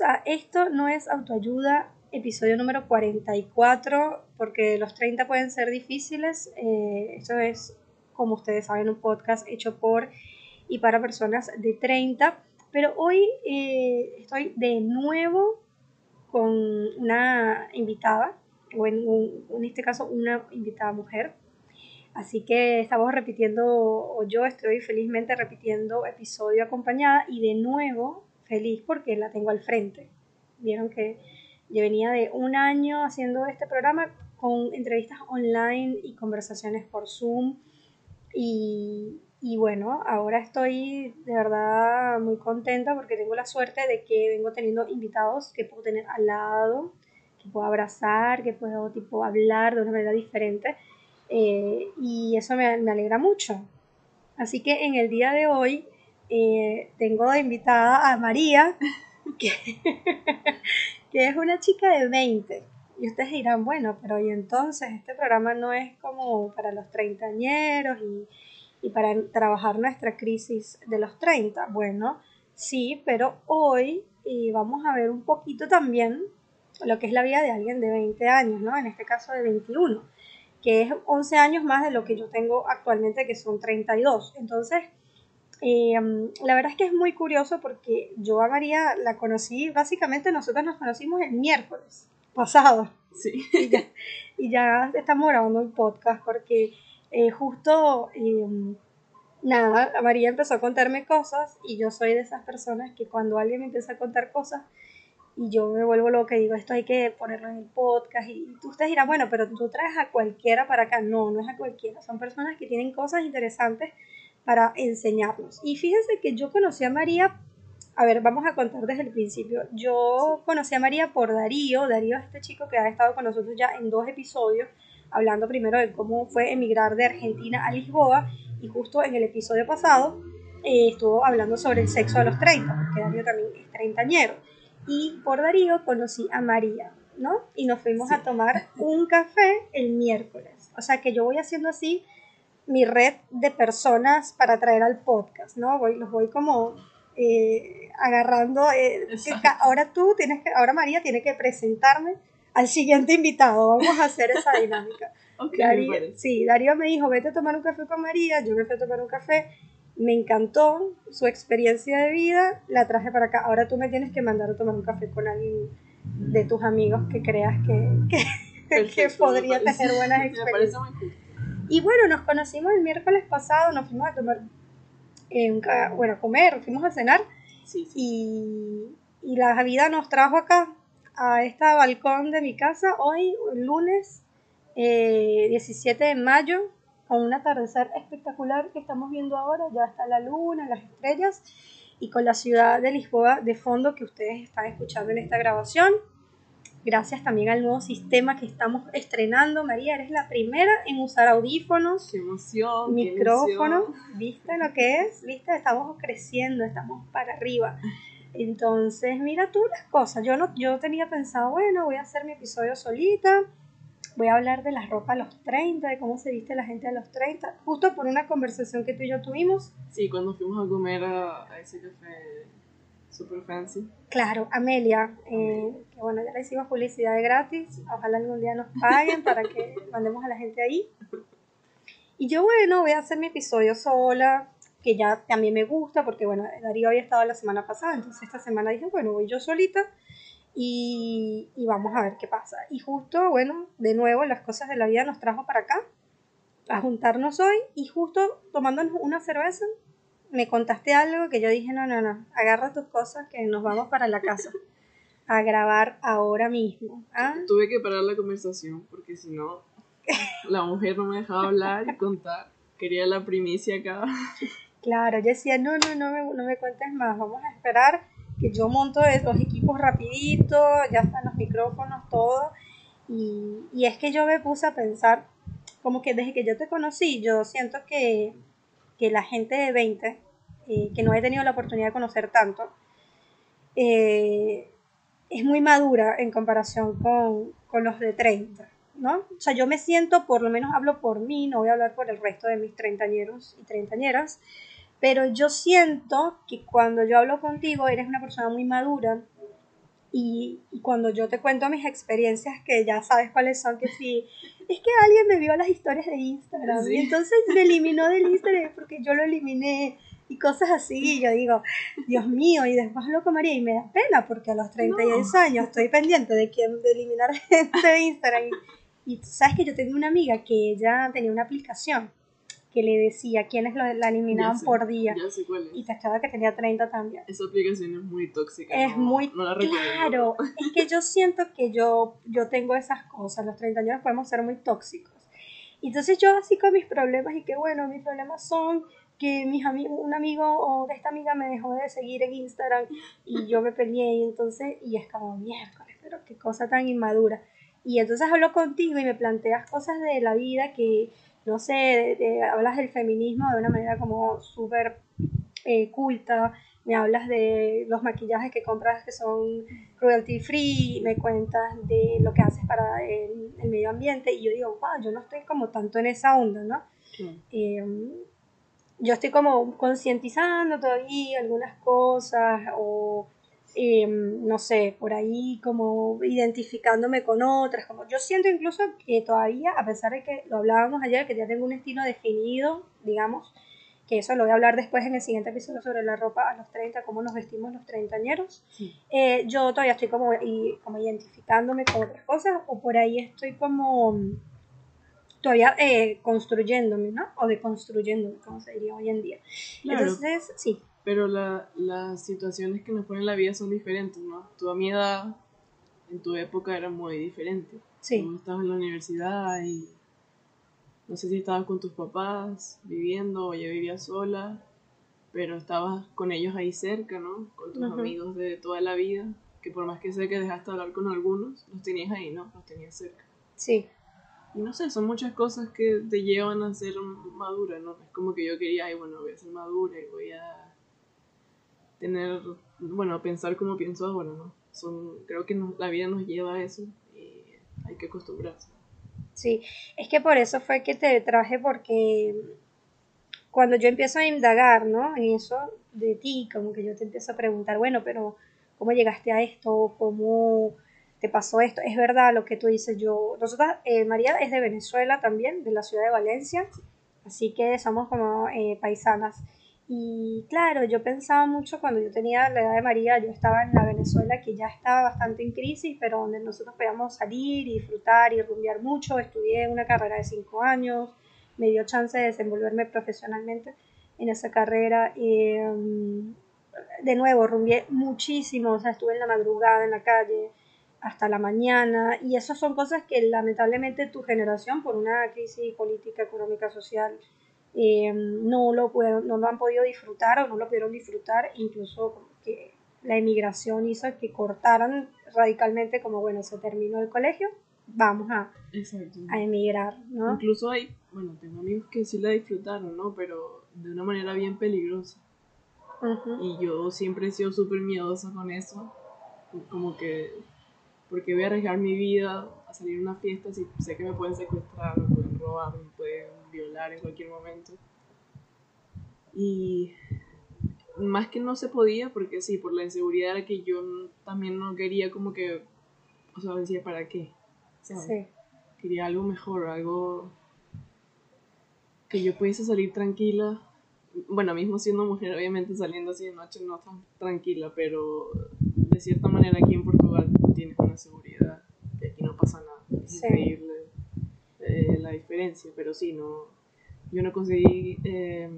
A Esto no es autoayuda, episodio número 44, porque los 30 pueden ser difíciles. Eh, esto es, como ustedes saben, un podcast hecho por y para personas de 30. Pero hoy eh, estoy de nuevo con una invitada, o en este caso una invitada mujer. Así que estamos repitiendo, o yo estoy felizmente repitiendo episodio acompañada y de nuevo feliz porque la tengo al frente. Vieron que yo venía de un año haciendo este programa con entrevistas online y conversaciones por Zoom. Y, y, bueno, ahora estoy de verdad muy contenta porque tengo la suerte de que vengo teniendo invitados que puedo tener al lado, que puedo abrazar, que puedo tipo hablar de una manera diferente. Eh, y eso me, me alegra mucho. Así que en el día de hoy eh, tengo invitada a María, que, que, es una chica de 20. Y ustedes dirán, bueno, pero y entonces este programa no es como para los treintañeros y, y para trabajar nuestra crisis de los 30. Bueno, sí, pero hoy vamos a ver un poquito también lo que es la vida de alguien de 20 años, ¿no? En este caso de 21, que es 11 años más de lo que yo tengo actualmente, que son 32. Entonces, eh, la verdad es que es muy curioso porque yo a María la conocí, básicamente nosotros nos conocimos el miércoles pasado. Sí. Y ya, y ya estamos grabando un podcast porque eh, justo, eh, nada, María empezó a contarme cosas y yo soy de esas personas que cuando alguien me empieza a contar cosas y yo me vuelvo loca y digo, esto hay que ponerlo en el podcast y, y ustedes dirán, bueno, pero tú traes a cualquiera para acá. No, no es a cualquiera, son personas que tienen cosas interesantes para enseñarnos. Y fíjense que yo conocí a María, a ver, vamos a contar desde el principio. Yo conocí a María por Darío, Darío es este chico que ha estado con nosotros ya en dos episodios, hablando primero de cómo fue emigrar de Argentina a Lisboa y justo en el episodio pasado eh, estuvo hablando sobre el sexo a los 30, porque Darío también es treintañero. Y por Darío conocí a María, ¿no? Y nos fuimos sí. a tomar un café el miércoles. O sea que yo voy haciendo así mi red de personas para traer al podcast, ¿no? Voy, los voy como eh, agarrando. Eh, ahora tú tienes que, ahora María tiene que presentarme al siguiente invitado. Vamos a hacer esa dinámica. okay, Darío, sí, Darío me dijo, vete a tomar un café con María. Yo me fui a tomar un café. Me encantó su experiencia de vida. La traje para acá. Ahora tú me tienes que mandar a tomar un café con alguien de tus amigos que creas que, que, Perfecto, que podría tener buenas experiencias. Y bueno, nos conocimos el miércoles pasado, nos fuimos a tomar, eh, un, bueno, a comer, fuimos a cenar. Sí, sí. Y, y, la vida nos trajo acá, a este balcón de mi casa, hoy, lunes eh, 17 de mayo, con un atardecer espectacular que estamos viendo ahora. Ya está la luna, las estrellas, y con la ciudad de Lisboa de fondo que ustedes están escuchando en esta grabación gracias también al nuevo sistema que estamos estrenando. María, eres la primera en usar audífonos, qué emoción, micrófono. Qué emoción. ¿Viste lo que es? ¿Viste? Estamos creciendo, estamos para arriba. Entonces, mira tú las cosas. Yo no yo tenía pensado, bueno, voy a hacer mi episodio solita. Voy a hablar de la ropa a los 30, de cómo se viste la gente a los 30, justo por una conversación que tú y yo tuvimos. Sí, cuando fuimos a comer a, a ese café super fancy. Claro, Amelia, eh, que bueno, ya le hicimos publicidad de gratis, ojalá algún día nos paguen para que mandemos a la gente ahí. Y yo, bueno, voy a hacer mi episodio sola, que ya también me gusta, porque bueno, Darío había estado la semana pasada, entonces esta semana dije, bueno, voy yo solita y, y vamos a ver qué pasa. Y justo, bueno, de nuevo, las cosas de la vida nos trajo para acá, a juntarnos hoy, y justo tomándonos una cerveza, me contaste algo que yo dije, no, no, no, agarra tus cosas que nos vamos para la casa a grabar ahora mismo. ¿ah? Tuve que parar la conversación porque si no, la mujer no me dejaba hablar y contar. Quería la primicia acá. Claro, yo decía, no, no, no me, no me cuentes más, vamos a esperar que yo monto los equipos rapidito, ya están los micrófonos, todo. Y, y es que yo me puse a pensar, como que desde que yo te conocí, yo siento que que la gente de 20, eh, que no he tenido la oportunidad de conocer tanto, eh, es muy madura en comparación con, con, los de 30, ¿no? O sea, yo me siento, por lo menos hablo por mí, no voy a hablar por el resto de mis treintañeros y treintañeras, pero yo siento que cuando yo hablo contigo eres una persona muy madura, Y, y cuando yo te cuento mis experiencias, que ya sabes cuáles son, que sí, es que alguien me vio las historias de Instagram Sí. y entonces me eliminó del Instagram porque yo lo eliminé y cosas así. Y yo digo, Dios mío, y después loco María, y me da pena porque a los 36 años estoy pendiente de quién de eliminar gente de Instagram. Y, y tú sabes que yo tengo una amiga que ella tenía una aplicación que le decía quiénes lo, la eliminaban sé, por día. Ya sé cuál es. Y que tenía 30 también. Esa aplicación es muy tóxica. Es no- muy no la claro. Es que yo siento que yo, yo tengo esas cosas. Los 30 años podemos ser muy tóxicos. Entonces yo así con mis problemas y que bueno, mis problemas son que mis amigos, un amigo o de esta amiga me dejó de seguir en Instagram y yo me peleé y entonces, y es como miércoles, pero qué cosa tan inmadura. Y entonces hablo contigo y me planteas cosas de la vida que, no sé, de- de- hablas del feminismo de una manera como súper eh, culta, me hablas de los maquillajes que compras que son cruelty free, me cuentas de lo que haces para el, el medio ambiente y yo digo, wow, yo no estoy como tanto en esa onda, ¿no? Eh, yo estoy como concientizando todavía algunas cosas o eh, no sé, por ahí como identificándome con otras, como yo siento incluso que todavía, a pesar de que lo hablábamos ayer, que ya tengo un estilo definido, digamos, que eso lo voy a hablar después en el siguiente episodio sobre la ropa a los 30, cómo nos vestimos los treintañeros, Sí. eh, yo todavía estoy como, y, como identificándome con otras cosas o por ahí estoy como todavía eh, construyéndome, ¿no? O deconstruyéndome, como se diría hoy en día. Claro. Entonces, sí, Pero la, las situaciones que nos ponen en la vida son diferentes, ¿no? Tú a mi edad, en tu época era muy diferente. sí, Tú estabas en la universidad y no sé si estabas con tus papás viviendo o ya vivías sola, pero estabas con ellos ahí cerca, ¿no? Con tus amigos de toda la vida, que por más que sé que dejaste de hablar con algunos, los tenías ahí, ¿no? Los tenías cerca. sí, Y no sé, son muchas cosas que te llevan a ser madura, ¿no? Es como que yo quería, ay, bueno, voy a ser madura y voy a tener, bueno, pensar como pienso ahora, ¿no? Son, creo que nos- la vida nos lleva a eso y hay que acostumbrarse. sí. Es que por eso fue que te traje porque cuando yo empiezo a indagar, ¿no? En eso de ti, como que yo te empiezo a preguntar, bueno, pero ¿cómo llegaste a esto? ¿Cómo te pasó esto? Es verdad lo que tú dices, yo, nosotras, eh, María es de Venezuela también, de la ciudad de Valencia, así que somos como eh, paisanas. Y claro, yo pensaba mucho cuando yo tenía la edad de María, yo estaba en la Venezuela que ya estaba bastante en crisis, pero donde nosotros podíamos salir y disfrutar y rumbear mucho. Estudié una carrera de cinco años, me dio chance de desenvolverme profesionalmente en esa carrera. Um, de nuevo, rumbeé muchísimo, o sea, estuve en la madrugada en la calle hasta la mañana y esas son cosas que lamentablemente tu generación por una crisis política, económica, social eh, no, lo puedo, no lo han podido disfrutar o no lo pudieron disfrutar, incluso que la emigración hizo que cortaran radicalmente como, bueno, se terminó el colegio, vamos a, emigrar, ¿no? Incluso hay, bueno, tengo amigos que sí la disfrutaron, ¿no? Pero de una manera bien peligrosa. Y yo siempre he sido súper miedosa con eso. Como que, porque voy a arriesgar mi vida a salir a una fiesta si sé que me pueden secuestrar, robar, me pueden violar en cualquier momento. Y más que no se podía, porque sí, por la inseguridad era que yo también no quería como que, o sea, decía, ¿para qué? ¿Sabes? Sí, Quería algo mejor, algo que yo pudiese salir tranquila. Bueno, mismo siendo mujer, obviamente saliendo así de noche no tan tranquila, pero de cierta manera aquí en Portugal tienes una seguridad que aquí no pasa nada. Es Sí. increíble eh, la diferencia, pero sí, no, yo no conseguí eh,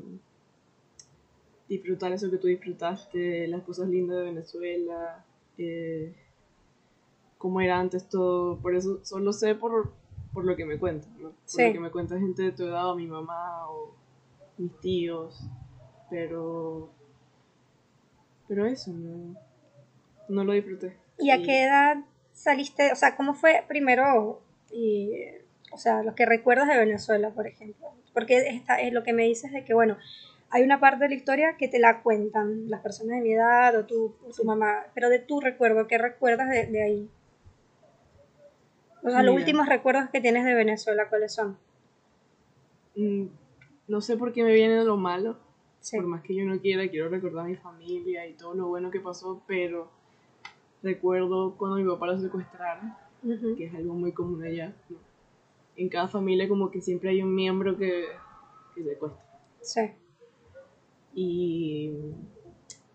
disfrutar eso que tú disfrutaste, las cosas lindas de Venezuela, eh, cómo era antes todo, por eso solo sé por, por lo que me cuentan, ¿no? Por Sí. lo que me cuenta gente de tu edad, o mi mamá, o mis tíos, pero, pero eso, no, no lo disfruté. ¿Y a qué edad saliste? O sea, ¿cómo fue primero, y, o sea, lo que recuerdas de Venezuela, por ejemplo? Porque esta es lo que me dices de que, bueno, hay una parte de la historia que te la cuentan las personas de mi edad o tu, o tu mamá, pero de tu recuerdo, ¿qué recuerdas de, de ahí? O sea, los últimos recuerdos que tienes de Venezuela, ¿cuáles son? Mm, No sé por qué me viene lo malo, Sí, por más que yo no quiera, quiero recordar a mi familia y todo lo bueno que pasó, pero recuerdo cuando mi papá lo secuestraron, que es algo muy común allá. ¿no? En cada familia como que siempre hay un miembro que, que secuestra. Sí. Y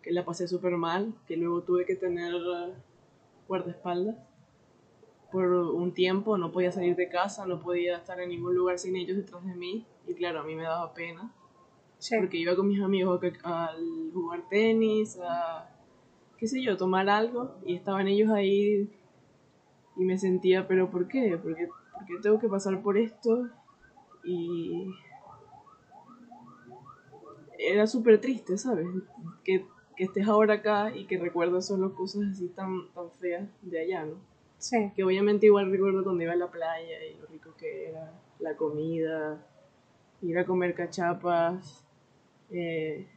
que la pasé súper mal, que luego tuve que tener guardaespaldas por un tiempo, no podía salir de casa, no podía estar en ningún lugar sin ellos detrás de mí. Y claro, a mí me daba pena, Sí. porque iba con mis amigos al jugar tenis, a, qué sé yo, tomar algo, y estaban ellos ahí y me sentía, pero ¿por qué? ¿Por qué, por qué tengo que pasar por esto? Y era súper triste, ¿sabes? Que, que estés ahora acá y que recuerdas solo cosas así tan, tan feas de allá, ¿no? Sí. Que obviamente igual recuerdo cuando iba a la playa y lo rico que era, la comida, ir a comer cachapas, eh,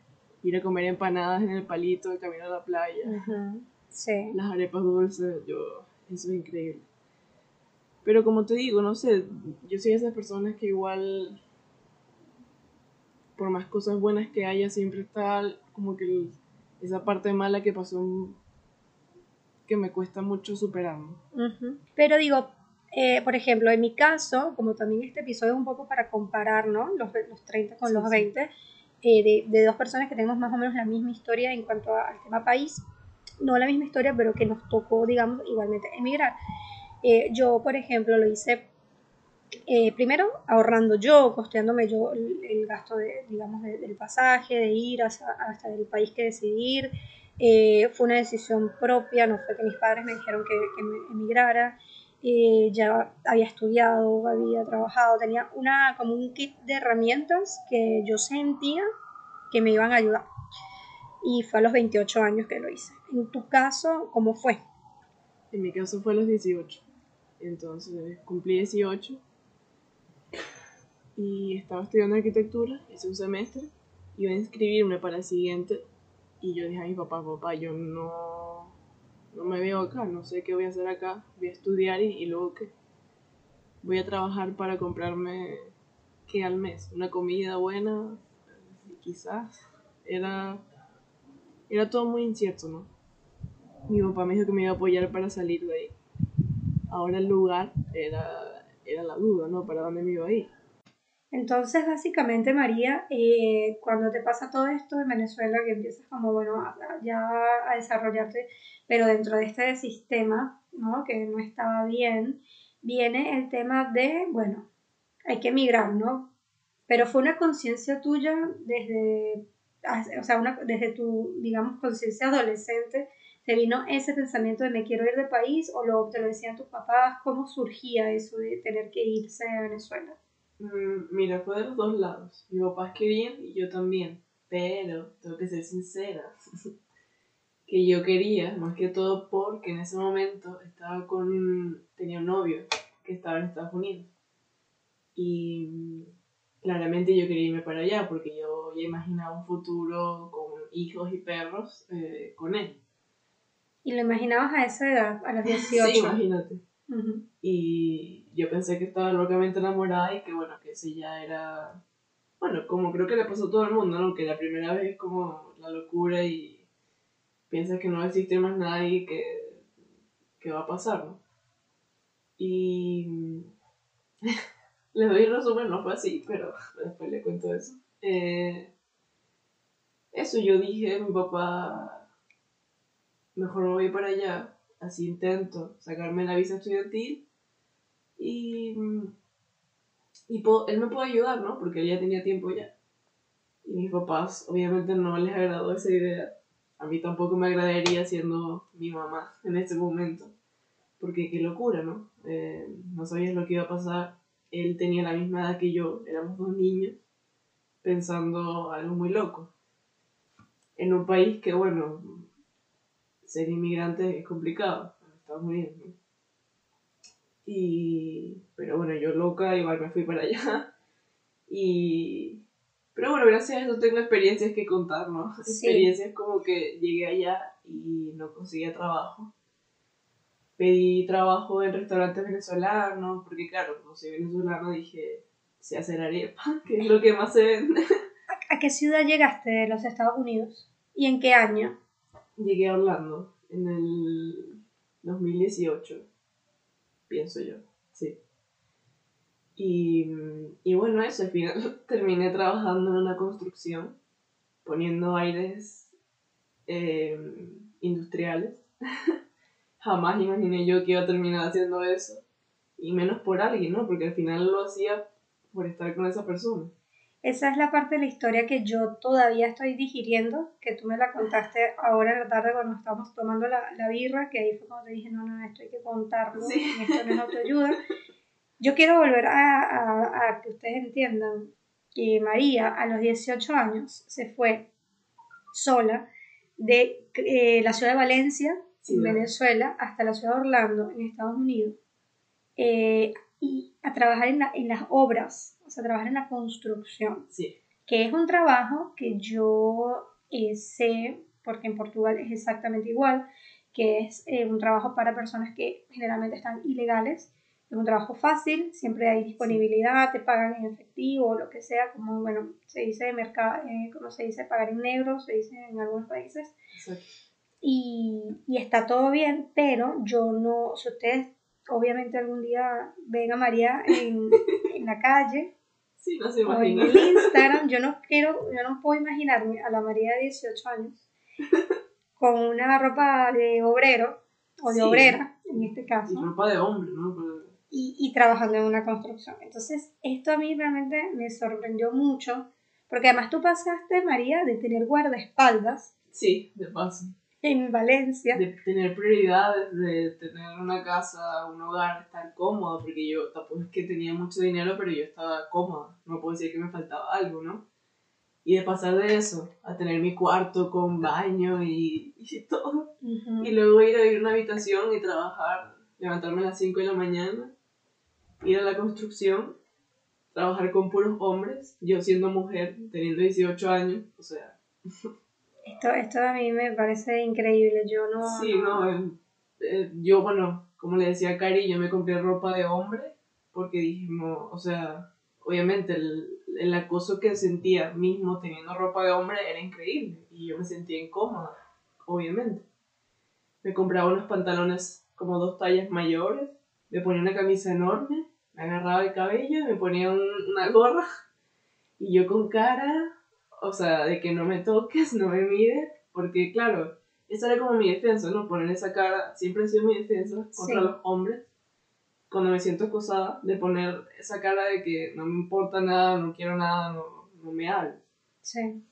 ir a comer empanadas en el palito de camino a la playa. Sí. las arepas dulces, yo, eso es increíble. Pero como te digo, no sé, yo soy de esas personas que igual, por más cosas buenas que haya, siempre está como que esa parte mala que pasó que me cuesta mucho superar. ¿no? Ujú. Pero digo, eh, por ejemplo, en mi caso, como también este episodio es un poco para comparar, ¿no? Los, los 30 con Sí, los sí. 20, eh, de, de dos personas que tenemos más o menos la misma historia en cuanto a- al tema país. No la misma historia, pero que nos tocó, digamos, igualmente emigrar. Eh, yo, por ejemplo, lo hice eh, primero ahorrando yo, costeándome yo el, gasto de, digamos, de- del pasaje, de ir hasta, el país que decidir. Eh, fue una decisión propia, no fue que mis padres me dijeron que, que me emigrara. Eh, ya había estudiado, había trabajado, tenía una, como un kit de herramientas que yo sentía que me iban a ayudar. Y fue a los 28 años que lo hice. En tu caso, ¿cómo fue? En mi caso fue a los 18. Entonces cumplí 18 y estaba estudiando arquitectura, hice un semestre, iba a inscribirme para el siguiente y yo dije a mi papá, papá, yo no, no me veo acá, no sé qué voy a hacer acá, voy a estudiar y, y luego qué. Voy a trabajar para comprarme, ¿qué al mes? Una comida buena, quizás. Era, era todo muy incierto, ¿no? Mi papá me dijo que me iba a apoyar para salir de ahí. Ahora el lugar era, era la duda, ¿no? ¿Para dónde me iba a ir? Entonces, básicamente, María, eh, cuando te pasa todo esto en Venezuela, que empiezas como, bueno, a- ya a desarrollarte, pero dentro de este sistema, ¿no? Que no estaba bien, viene el tema de, bueno, hay que emigrar, ¿no? Pero fue una conciencia tuya desde, o sea, una- desde tu, digamos, conciencia adolescente, ¿te vino ese pensamiento de me quiero ir de país o lo, te lo decían tus papás? ¿Cómo surgía eso de tener que irse a Venezuela? Mm, Mira, fue de los dos lados. Mis papás querían y yo también. Pero, tengo que ser sincera, que yo quería, más que todo porque en ese momento estaba con tenía un novio que estaba en Estados Unidos. Y mm, claramente yo quería irme para allá porque yo ya imaginaba un futuro con hijos y perros eh, con él. Y lo imaginabas a esa edad, a los 18. Sí, imagínate. Y yo pensé que estaba locamente enamorada y que bueno, que ese ya era, bueno, como creo que le pasó a todo el mundo, ¿no? Que la primera vez es como la locura y piensas que no existe más nadie que, que va a pasar, ¿no? Y les doy el resumen, no fue así, pero después le cuento eso. Eh, eso yo dije, mi papá, mejor me voy para allá, así intento sacarme la visa estudiantil y, y él me puede ayudar, ¿no? Porque él ya tenía tiempo ya. Y mis papás obviamente no les agradó esa idea. A mí tampoco me agradaría siendo mi mamá en este momento. Porque qué locura, ¿no? Eh, no sabías lo que iba a pasar. Él tenía la misma edad que yo, éramos dos niños, pensando algo muy loco. En un país que, bueno, ser inmigrante es complicado, en Estados Unidos, ¿no? Y, pero bueno, yo loca, igual me fui para allá. Y, pero bueno, gracias a eso tengo experiencias que contar, ¿no? Sí. Experiencias como que llegué allá y no conseguía trabajo. Pedí trabajo en restaurantes venezolanos, porque claro, como soy venezolano dije, sé hacer arepa, que es lo que más se vende. ¿A, a qué ciudad llegaste de los Estados Unidos? ¿Y en qué año? Llegué a Orlando en el 2018, pienso yo, sí. Y, y bueno, eso, al final terminé trabajando en una construcción, poniendo aires eh, industriales. Jamás imaginé yo que iba a terminar haciendo eso. Y menos por alguien, ¿no? Porque al final lo hacía por estar con esa persona. Esa es la parte de la historia que yo todavía estoy digiriendo, que tú me la contaste ahora en la tarde cuando estábamos tomando la, la birra, que ahí fue cuando te dije, no, no, esto hay que contarlo, esto no es autoayuda. Yo quiero volver a, a, a, que ustedes entiendan que María a los 18 años se fue sola de eh, la ciudad de Valencia, en Venezuela, hasta la ciudad de Orlando, en Estados Unidos, eh, y a trabajar en, la, en, las obras, o sea, trabajar en la construcción, sí. que es un trabajo que yo eh, sé, porque en Portugal es exactamente igual, que es eh, un trabajo para personas que generalmente están ilegales, es un trabajo fácil, siempre hay disponibilidad, te pagan en efectivo o lo que sea, como bueno, se dice mercado, eh, como se dice pagar en negro, se dice en algunos países. Y, y, está todo bien, pero yo no, si ustedes obviamente algún día ven a María en, en la calle sí, no se o en el Instagram, yo no quiero, yo no puedo imaginarme a la María de 18 años con una ropa de obrero o de sí. obrera, en este caso. Y ropa de hombre, ¿no? Pero... Y, y, trabajando en una construcción. Entonces, esto a mí realmente me sorprendió mucho, porque además tú pasaste, María, de tener guardaespaldas. Sí, de paso en Valencia. De tener prioridades, de tener una casa, un hogar, estar cómodo, porque yo tampoco es que tenía mucho dinero, pero yo estaba cómoda, no puedo decir que me faltaba algo, ¿no? Y de pasar de eso a tener mi cuarto con baño y, y todo, uh -huh. y luego ir a ir a una habitación y trabajar, levantarme a las 5 de la mañana, ir a la construcción, trabajar con puros hombres, yo siendo mujer, teniendo 18 años, o sea... Esto, esto a mí me parece increíble, yo no... Sí, no, eh, eh, yo, bueno, como le decía a Cari, yo me compré ropa de hombre porque dijimos, o sea, obviamente el, el, acoso que sentía mismo teniendo ropa de hombre era increíble y yo me sentía incómoda, obviamente. Me compraba unos pantalones como dos tallas mayores, me ponía una camisa enorme, me agarraba el cabello, me ponía un, una gorra y yo con cara o sea, de que no me toques, no me mires, porque claro, esa era como mi defensa, ¿no? Poner esa cara, siempre ha sido mi defensa contra sí. los hombres, cuando me siento acosada, de poner esa cara de que no me importa nada, no quiero nada, no, no me hables. Sí.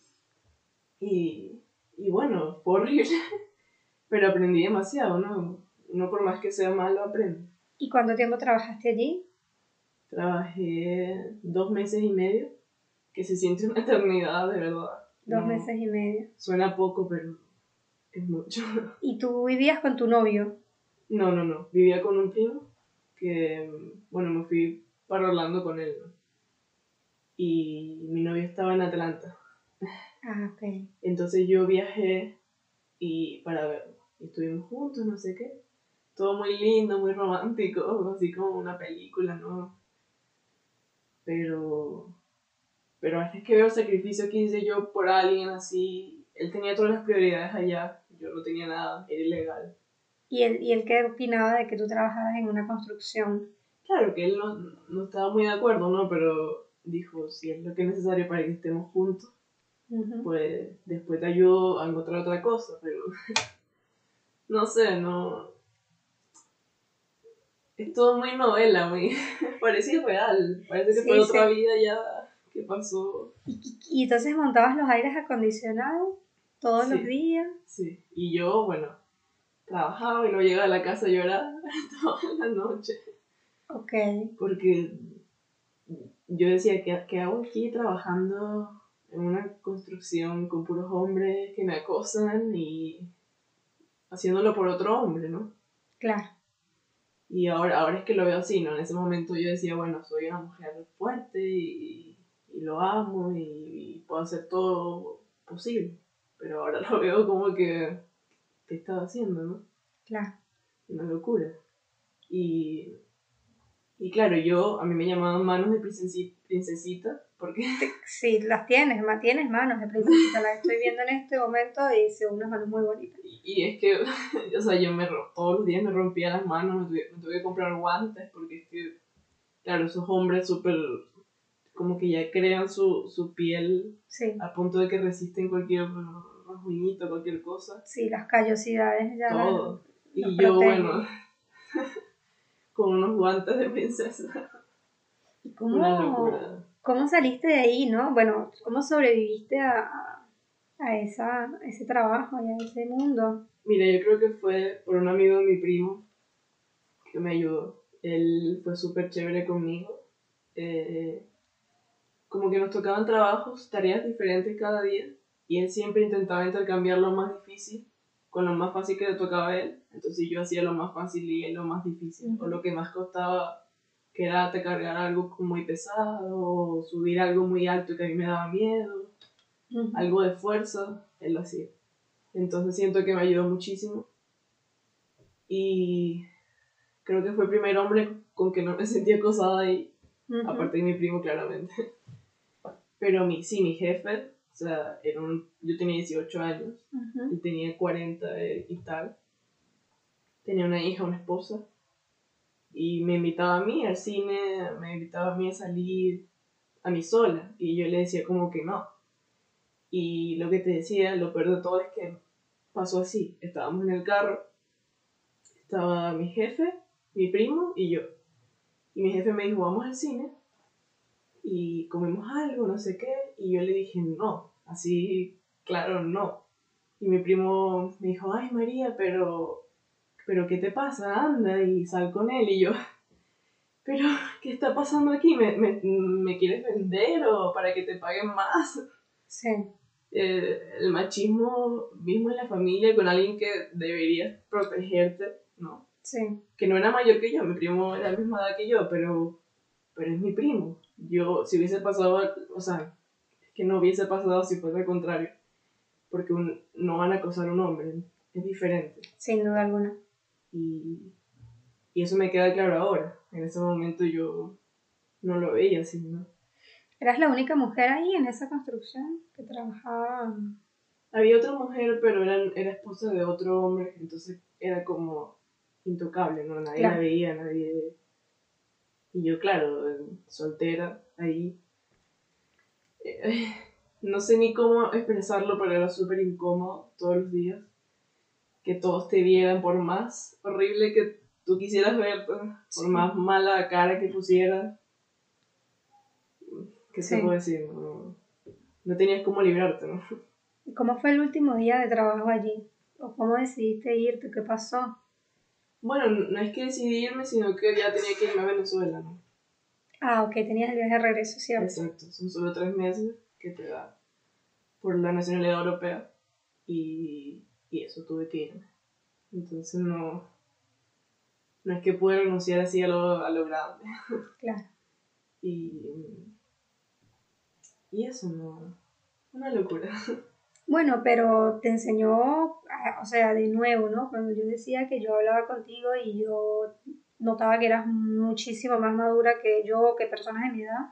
Y, y bueno, fue horrible, pero aprendí demasiado, ¿no? Uno por más que sea malo aprende. ¿Y cuánto tiempo trabajaste allí? Trabajé dos meses y medio que se siente una eternidad, de verdad. Dos no, meses y medio. Suena poco, pero es mucho. ¿Y tú vivías con tu novio? No, no, no. Vivía con un primo que, bueno, me fui para Orlando con él. ¿no? Y mi novio estaba en Atlanta. Ah, ok. Entonces yo viajé y para verlo. Estuvimos juntos, no sé qué. Todo muy lindo, muy romántico, así como una película, ¿no? Pero pero veces que veo el sacrificio que hice yo por alguien así, él tenía todas las prioridades allá, yo no tenía nada, era ilegal. ¿Y él, y él qué opinaba de que tú trabajaras en una construcción? Claro, que él no, no estaba muy de acuerdo, ¿no? Pero dijo, si es lo que es necesario para que estemos juntos, uh -huh. pues después te ayudo a encontrar otra cosa, pero no sé, no... Es todo muy novela, muy... parece real, parece que sí, fue otra vida ya ¿Qué pasó? ¿Y, y, entonces montabas los aires acondicionados todos sí, los días? Sí, y yo, bueno, trabajaba y luego llegaba a la casa a llorar toda la noche. Ok. Porque yo decía, ¿qué, qué hago aquí trabajando en una construcción con puros hombres que me acosan y haciéndolo por otro hombre, ¿no? Claro. Y ahora, ahora es que lo veo así, ¿no? En ese momento yo decía, bueno, soy una mujer fuerte y y lo amo y, y, puedo hacer todo posible. Pero ahora lo veo como que, ¿qué estaba haciendo, no? Claro. Una locura. Y, Y claro, yo, a mí me llamaban manos de princesi- princesita, porque Sí, las tienes, tienes manos de princesita, las estoy viendo en este momento y son unas manos muy bonitas. Y, y es que, o sea, yo me todos los días me rompía las manos, me tuve, me tuve que comprar guantes, porque es que, claro, esos hombres súper, como que ya crean su, su piel Sí, a punto de que resisten cualquier rasguñito, cualquier cosa, sí, las callosidades ya. todo. Y los yo, protegen. bueno, con unos guantes de princesa, ¿Y cómo, cómo saliste de ahí, no? Bueno, ¿cómo sobreviviste a, a- a esa, a ese trabajo y a ese mundo? Mira, yo creo que fue por un amigo de mi primo que me ayudó. Él fue súper chévere conmigo. Eh, como que nos tocaban trabajos, tareas diferentes cada día. Y él siempre intentaba intercambiar lo más difícil con lo más fácil que le tocaba a él. Entonces yo hacía lo más fácil y él lo más difícil. O lo que más costaba, que era te cargar algo muy pesado, o subir algo muy alto que a mí me daba miedo algo de fuerza, él lo hacía. Entonces siento que me ayudó muchísimo. Y creo que fue el primer hombre con que no me sentí acosada ahí, Ujú. aparte de mi primo claramente. Pero mi, sí, mi jefe, o sea, era un, yo tenía 18 años, Ujú. él tenía 40 y tal. Tenía una hija, una esposa. Y me invitaba a mí al cine, me invitaba a mí a salir a mí sola. Y yo le decía como que no. Y lo que te decía, lo peor de todo es que pasó así. Estábamos en el carro. Estaba mi jefe, mi primo y yo. Y mi jefe me dijo, vamos al cine. Y comemos algo, no sé qué. Y yo le dije, no. Así, claro, no. Y mi primo me dijo, ay María, pero, pero ¿qué te pasa? Anda y sal con él. Y yo, pero ¿qué está pasando aquí? ¿Me, me, me quieres vender o para que te paguen más? Sí, Eh, el machismo mismo en la familia con alguien que debería protegerte, ¿no? sí, Que no era mayor que yo, mi primo era la misma edad que yo, pero, pero es mi primo. Yo, si hubiese pasado, o sea, es que no hubiese pasado si fuese al contrario, porque un- no van a acosar a un hombre, es diferente. sin duda alguna. Y, y eso me queda claro ahora. En ese momento yo no lo veía así, ¿no? ¿Eras la única mujer ahí en esa construcción que trabajaba? Había otra mujer, pero era, era esposa de otro hombre, entonces era como intocable, ¿no? Nadie Claro. la veía, nadie... Y yo, claro, eh, soltera, ahí. Eh, no sé ni cómo expresarlo, pero era súper incómodo todos los días. Que todos te vieran, por más horrible que tú quisieras verte, por más mala cara que pusieras. ¿Qué se Sí. puede decir? No, no tenías cómo librarte, ¿no? ¿Y ¿Cómo fue el último día de trabajo allí? ¿O cómo decidiste irte? ¿Qué pasó? Bueno, no es que decidí irme, sino que ya tenía que irme a Venezuela, ¿no? Ah, ok, tenías el viaje de regreso, ¿cierto? Exacto, son solo tres meses que te da por la nacionalidad europea y, y eso tuve que irme. Entonces no, no es que pude renunciar así a lo, a lo grande. Claro. Y, y eso no, una locura. Bueno, pero te enseñó, ah, o sea, de nuevo, ¿no? Cuando yo decía que yo hablaba contigo y yo notaba que eras muchísimo más madura que yo, que personas de mi edad,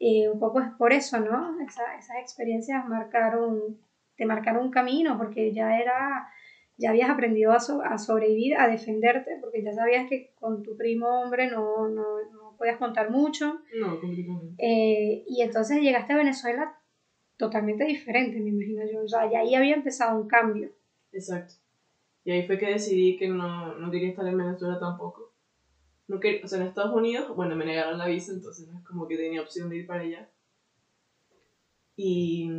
eh, un poco es por eso, ¿no? Esa- esas experiencias marcaron, te marcaron un camino, porque ya era, ya habías aprendido a, so- a sobrevivir, a defenderte, porque ya sabías que con tu primo hombre no, no, no podías contar mucho. No, completamente. Eh, y entonces llegaste a Venezuela totalmente diferente, me imagino yo. O sea, ahí había empezado un cambio. Exacto. Y ahí fue que decidí que no, no quería estar en Venezuela tampoco. No quer- o sea, en Estados Unidos, bueno, me negaron la visa, entonces no es como que tenía opción de ir para allá. Y,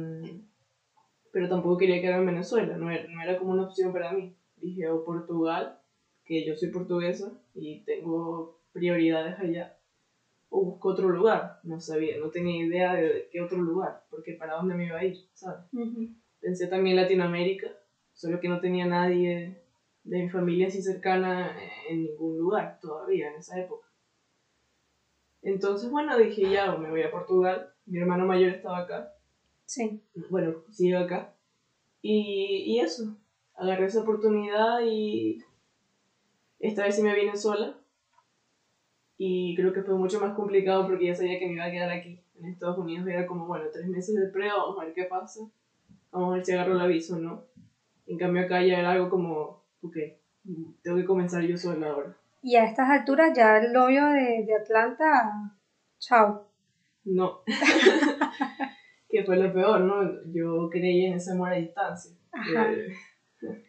pero tampoco quería quedar en Venezuela, no era, no era como una opción para mí. Dije, o Portugal, que yo soy portuguesa y tengo prioridades allá, o busco otro lugar. No sabía, no tenía idea de qué otro lugar, porque para dónde me iba a ir, ¿sabes? Pensé también Latinoamérica, solo que no tenía nadie de mi familia así cercana en ningún lugar todavía en esa época. Entonces, bueno, dije ya, me voy a Portugal. Mi hermano mayor estaba acá. Sí. Bueno, sigue acá. Y, y eso, agarré esa oportunidad y esta vez sí me vine sola. Y creo que fue mucho más complicado porque ya sabía que me iba a quedar aquí. En Estados Unidos era como, bueno, tres meses de prueba, vamos a ver qué pasa. Vamos a ver si agarro el aviso no. En cambio acá ya era algo como, ok, tengo que comenzar yo sola ahora. Y a estas alturas ya el novio de, de Atlanta, chao. No. que fue lo peor, ¿no? Yo creí en ese amor a distancia. Ajá. Que,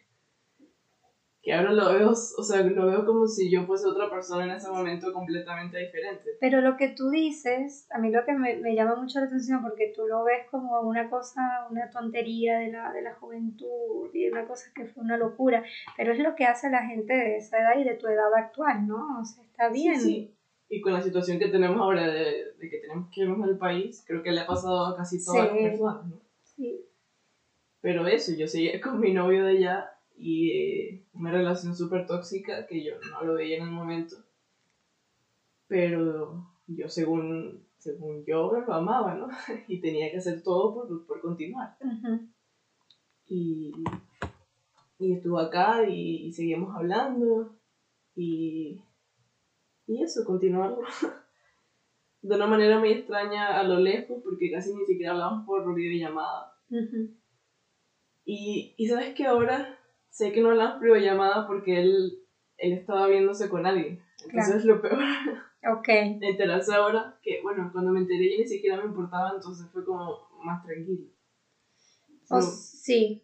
que ahora lo veo, o sea, lo veo como si yo fuese otra persona en ese momento completamente diferente. Pero lo que tú dices, a mí lo que me, me llama mucho la atención, porque tú lo ves como una cosa, una tontería de la, de la juventud y una cosa que fue una locura, pero es lo que hace la gente de esa edad y de tu edad actual, ¿no? O sea, está bien. Sí, sí. Y con la situación que tenemos ahora de, de que tenemos que irnos del país, creo que le ha pasado a casi todas Sí. las personas, ¿no? Sí. Pero eso, yo seguía con mi novio de allá y eh, una relación súper tóxica que yo no lo veía en el momento. Pero yo según, según yo lo amaba, ¿no? Y tenía que hacer todo por, por continuar. Ujú. Y, y estuvo acá y, y seguíamos hablando y, y eso, continuarlo. De una manera muy extraña a lo lejos porque casi ni siquiera hablamos por videollamada. Ujú. Y, y sabes que ahora sé que no por videollamada porque él, él estaba viéndose con alguien. Entonces lo peor, Ok. enterarse ahora que, bueno, cuando me enteré ya ni siquiera me importaba, entonces fue como más tranquilo. O- So, sí.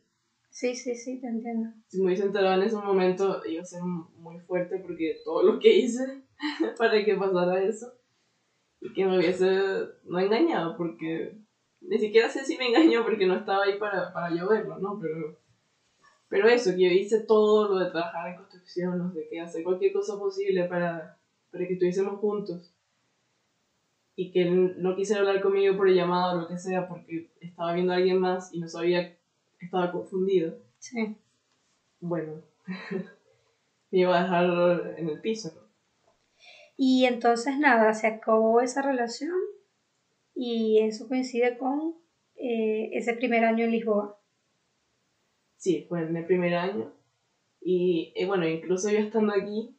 Sí, sí, sí, te entiendo. si me hubiese enterado en ese momento iba a ser muy fuerte porque todo lo que hice para que pasara eso y que me hubiese no engañado porque ni siquiera sé si me engañó porque no estaba ahí para, para yo verlo, ¿no? Pero, pero eso, que yo hice todo lo de trabajar en construcción, no sé qué, hacer cualquier cosa posible para, para que estuviésemos juntos y que él no quisiera hablar conmigo por llamada o lo que sea porque estaba viendo a alguien más y no sabía, estaba confundido Sí. bueno, me iba a dejar en el piso. Y entonces nada, se acabó esa relación y eso coincide con eh, ese primer año en Lisboa. Sí, fue en el primer año. Y eh, bueno, incluso yo estando aquí,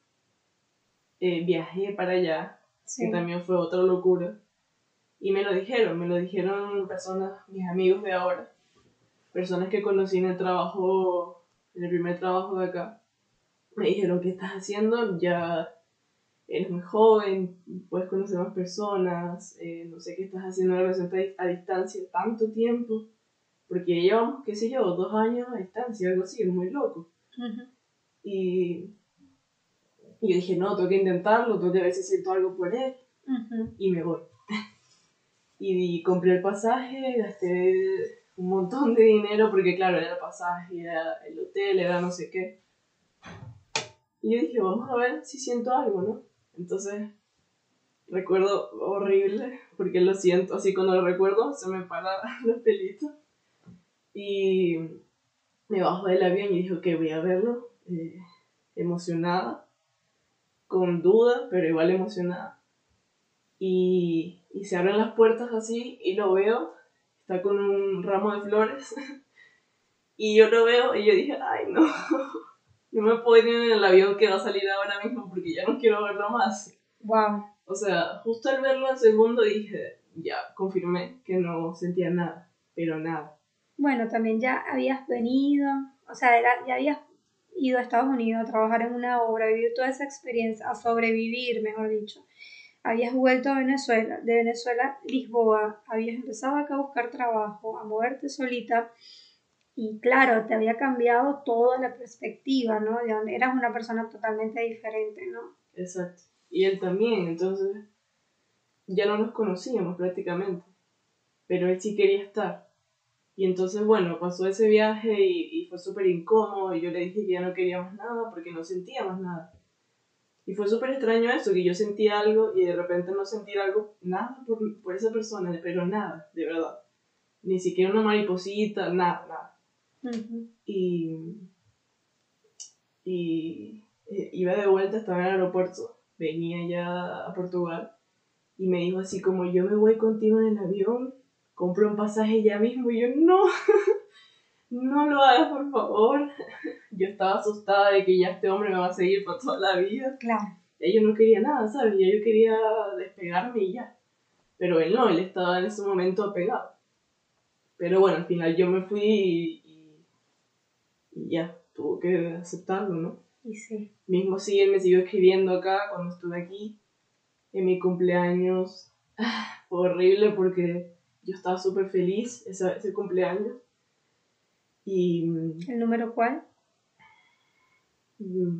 eh, viajé para allá, Sí. que también fue otra locura. Y me lo dijeron, me lo dijeron personas, mis amigos de ahora, personas que conocí en el trabajo, en el primer trabajo de acá. Me dijeron, ¿qué estás haciendo? Ya eres muy joven, puedes conocer más personas, eh, no sé qué estás haciendo en la relación a distancia tanto tiempo. Porque llevamos, qué sé yo, dos años a distancia, algo así, es muy loco. Ujú. Y, y yo dije, no, tengo que intentarlo, tengo que ver si siento algo por él. Ujú. Y me voy. y, compré el pasaje, gasté un montón de dinero, porque claro, era el pasaje, era el hotel, era no sé qué. Y yo dije, vamos a ver si siento algo, ¿no? Entonces, recuerdo horrible, porque lo siento, así cuando lo recuerdo se me paran los pelitos. Y me bajo del avión y dije, ok, voy a verlo, eh, emocionada, con duda, pero igual emocionada. Y, y se abren las puertas así y lo veo, está con un ramo de flores. y yo lo veo y yo dije, ay no, no me puedo ir en el avión que va a salir ahora mismo porque ya no quiero verlo más. Wow. O sea, justo al verlo al segundo dije, ya, confirmé que no sentía nada, pero nada. Bueno, también ya habías venido, o sea, era- ya habías ido a Estados Unidos a trabajar en una obra, a vivir toda esa experiencia, a sobrevivir, mejor dicho. Habías vuelto a Venezuela, de Venezuela, Lisboa, habías empezado acá a buscar trabajo, a moverte solita y claro, te había cambiado toda la perspectiva, ¿no? Ya eras una persona totalmente diferente, ¿no? Exacto. Y él también, entonces ya no nos conocíamos prácticamente, pero él sí quería estar. Y entonces, bueno, pasó ese viaje y, y fue súper incómodo y yo le dije que ya no queríamos nada porque no sentíamos nada. Y fue súper extraño eso, que yo sentía algo y de repente no sentir algo, nada por, por esa persona, pero nada, de verdad. Ni siquiera una mariposita, nada, nada. Y, y eh, iba de vuelta, estaba en el aeropuerto, venía ya a Portugal y me dijo así como yo me voy contigo en el avión, compro un pasaje ya mismo y yo no, no lo hagas por favor. Yo estaba asustada de que ya este hombre me va a seguir por toda la vida. Claro. yo no quería nada, ¿sabes? Ya yo quería despegarme y ya. Pero él no, él estaba en ese momento apegado. Pero bueno, al final yo me fui y, y ya, tuvo que aceptarlo, ¿no? Y sí. Mismo sí, él me siguió escribiendo acá cuando estuve aquí, en mi cumpleaños. Fue horrible porque yo estaba súper feliz ese, ese cumpleaños. Y... ¿El número cuál? mm,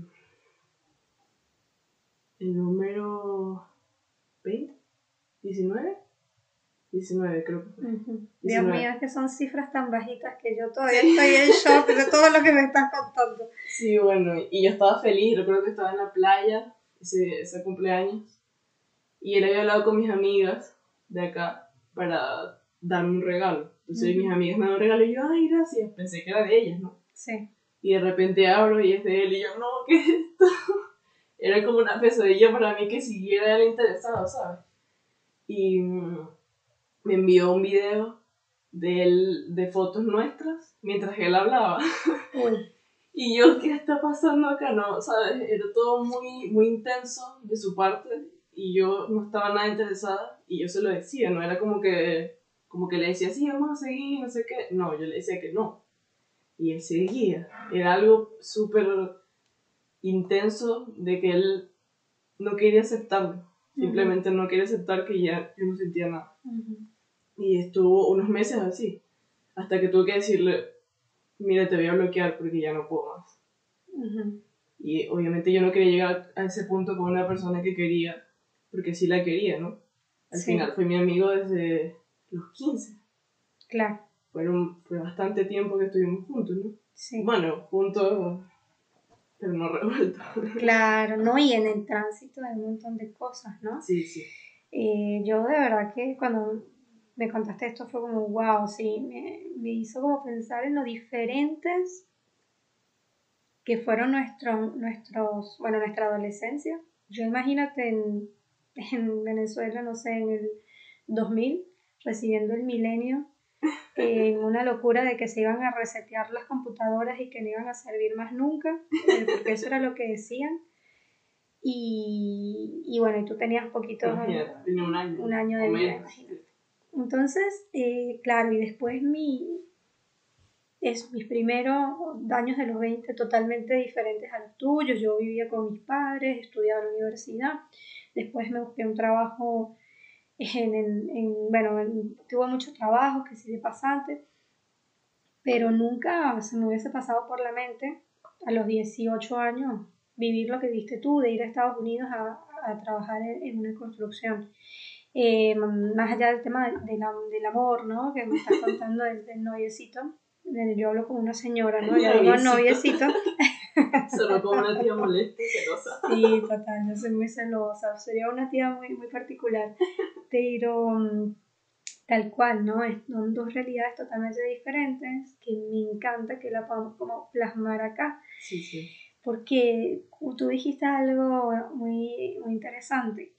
El número 20, 19, 19 creo que fue. Dios 19. mío, es que son cifras tan bajitas que yo todavía estoy en shock de todo lo que me estás contando. Sí, bueno, y yo estaba feliz, recuerdo que estaba en la playa ese, ese cumpleaños y él había hablado con mis amigas de acá para darme un regalo. Entonces Ujú. mis amigas me dan un regalo y yo, ay, gracias, pensé que era de ellas, ¿no? Sí. Y de repente abro y es de él y yo, no, ¿qué es esto? Era como una pesadilla para mí que siguiera él interesado, ¿sabes? Y mm, me envió un video de él, de fotos nuestras mientras él hablaba. Uy. Y yo, ¿qué está pasando acá? No, ¿sabes? Era todo muy, muy intenso de su parte y yo no estaba nada interesada y yo se lo decía, no era como que, como que le decía, sí, vamos a seguir, no sé qué. No, yo le decía que no. Y él seguía. Era algo súper intenso de que él no quería aceptarlo. Simplemente no quería aceptar que ya yo no sentía nada. Ujú. Y estuvo unos meses así. Hasta que tuve que decirle, mira, te voy a bloquear porque ya no puedo más. Ujú. Y obviamente yo no quería llegar a ese punto con una persona que quería, porque sí la quería, ¿no? Al Sí. final fue mi amigo desde los 15. Claro. Fueron, fue bastante tiempo que estuvimos juntos, ¿no? Sí. Bueno, juntos, pero no revueltos. Claro, ¿no? Y en el tránsito de un montón de cosas, ¿no? Sí, sí. Eh, yo de verdad que cuando me contaste esto fue como, wow, sí, me, me hizo como pensar en lo diferentes que fueron nuestro, nuestros, bueno, nuestra adolescencia. Yo imagínate en, en Venezuela, no sé, en el 2000, recibiendo el milenio, en una locura de que se iban a resetear las computadoras y que no iban a servir más nunca, porque eso era lo que decían. Y, y bueno, y tú tenías poquito, un año. un año de vida, imagínate. Entonces, eh, claro, y después mi, es, mis primeros años de los 20 totalmente diferentes a los tuyos. Yo vivía con mis padres, estudiaba en la universidad. Después me busqué un trabajo en, en, en- bueno, en- tuve mucho trabajo, que sí de pasante, pero nunca se me hubiese pasado por la mente a los 18 años vivir lo que viste tú, de ir a Estados Unidos a, a trabajar en, en una construcción. Eh, más allá del tema am- del amor, ¿no? Que me estás contando del, del noviecito. Eh, Yo hablo como una señora, ¿no? Yo digo Noviecito. Solo como una tía molesta y celosa. Sí, total, yo soy muy celosa, sería una tía muy, muy particular, pero mm, tal cual, ¿no? Son dos realidades totalmente diferentes que me encanta que la podamos como plasmar acá, Sí, sí. porque tú dijiste algo muy, muy interesante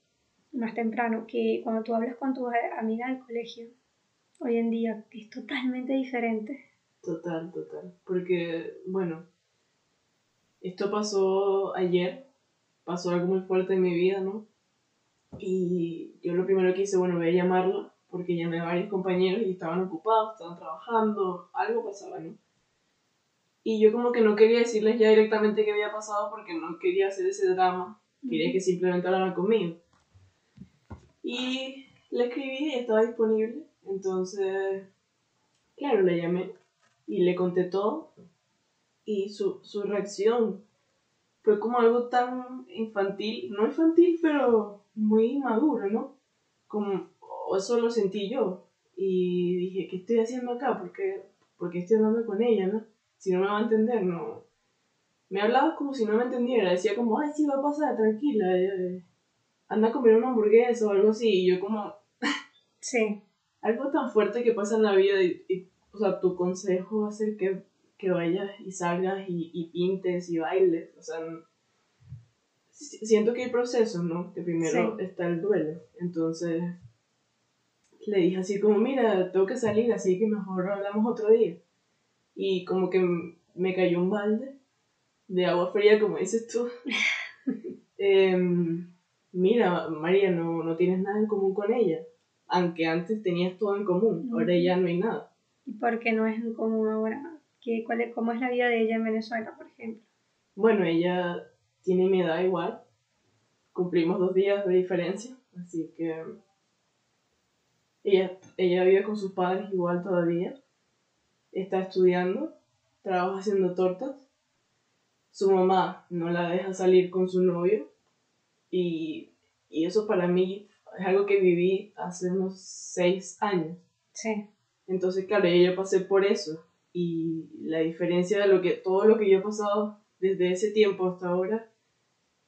más temprano, que cuando tú hablas con tus amigas del colegio, hoy en día es totalmente diferente. Total, total. Porque, bueno, esto pasó ayer, pasó algo muy fuerte en mi vida, ¿no? Y yo lo primero que hice, bueno, voy a llamarla, porque llamé a varios compañeros y estaban ocupados, estaban trabajando, algo pasaba, ¿no? Y yo como que no quería decirles ya directamente qué había pasado porque no quería hacer ese drama, quería que simplemente hablaran conmigo. Y le escribí y estaba disponible, entonces, claro, le llamé y le conté todo y su, su reacción fue como algo tan infantil, no infantil, pero muy maduro, ¿no? Como, o eso lo sentí yo y dije, ¿qué estoy haciendo acá? ¿Por qué, por qué estoy hablando con ella, no? Si no me va a entender, no. Me hablaba como si no me entendiera, decía como, ay, sí, va a pasar, tranquila, eh, anda a comer una hamburguesa o algo así, y yo como, Sí, algo tan fuerte que pasa en la vida y, y, o sea, tu consejo va a ser que, que vayas y salgas y, y pintes y bailes, o sea, siento que hay procesos, ¿no? Que primero está el duelo, entonces le dije así como, mira, tengo que salir, así que mejor hablamos otro día. Y como que me cayó un balde de agua fría, como dices tú. Em, mira, María, no, no tienes nada en común con ella. Aunque antes tenías todo en común, ahora ya no hay nada. ¿Y por qué no es en común ahora? ¿Qué, cuál es, ¿Cómo es la vida de ella en Venezuela, por ejemplo? Bueno, ella tiene mi edad igual. Cumplimos dos días de diferencia, así que ella, ella vive con sus padres igual todavía. Está estudiando, trabaja haciendo tortas. Su mamá no la deja salir con su novio. Y, y eso para mí es algo que viví hace unos seis años. Sí. Entonces, claro, yo pasé por eso. Y la diferencia de lo que, todo lo que yo he pasado desde ese tiempo hasta ahora,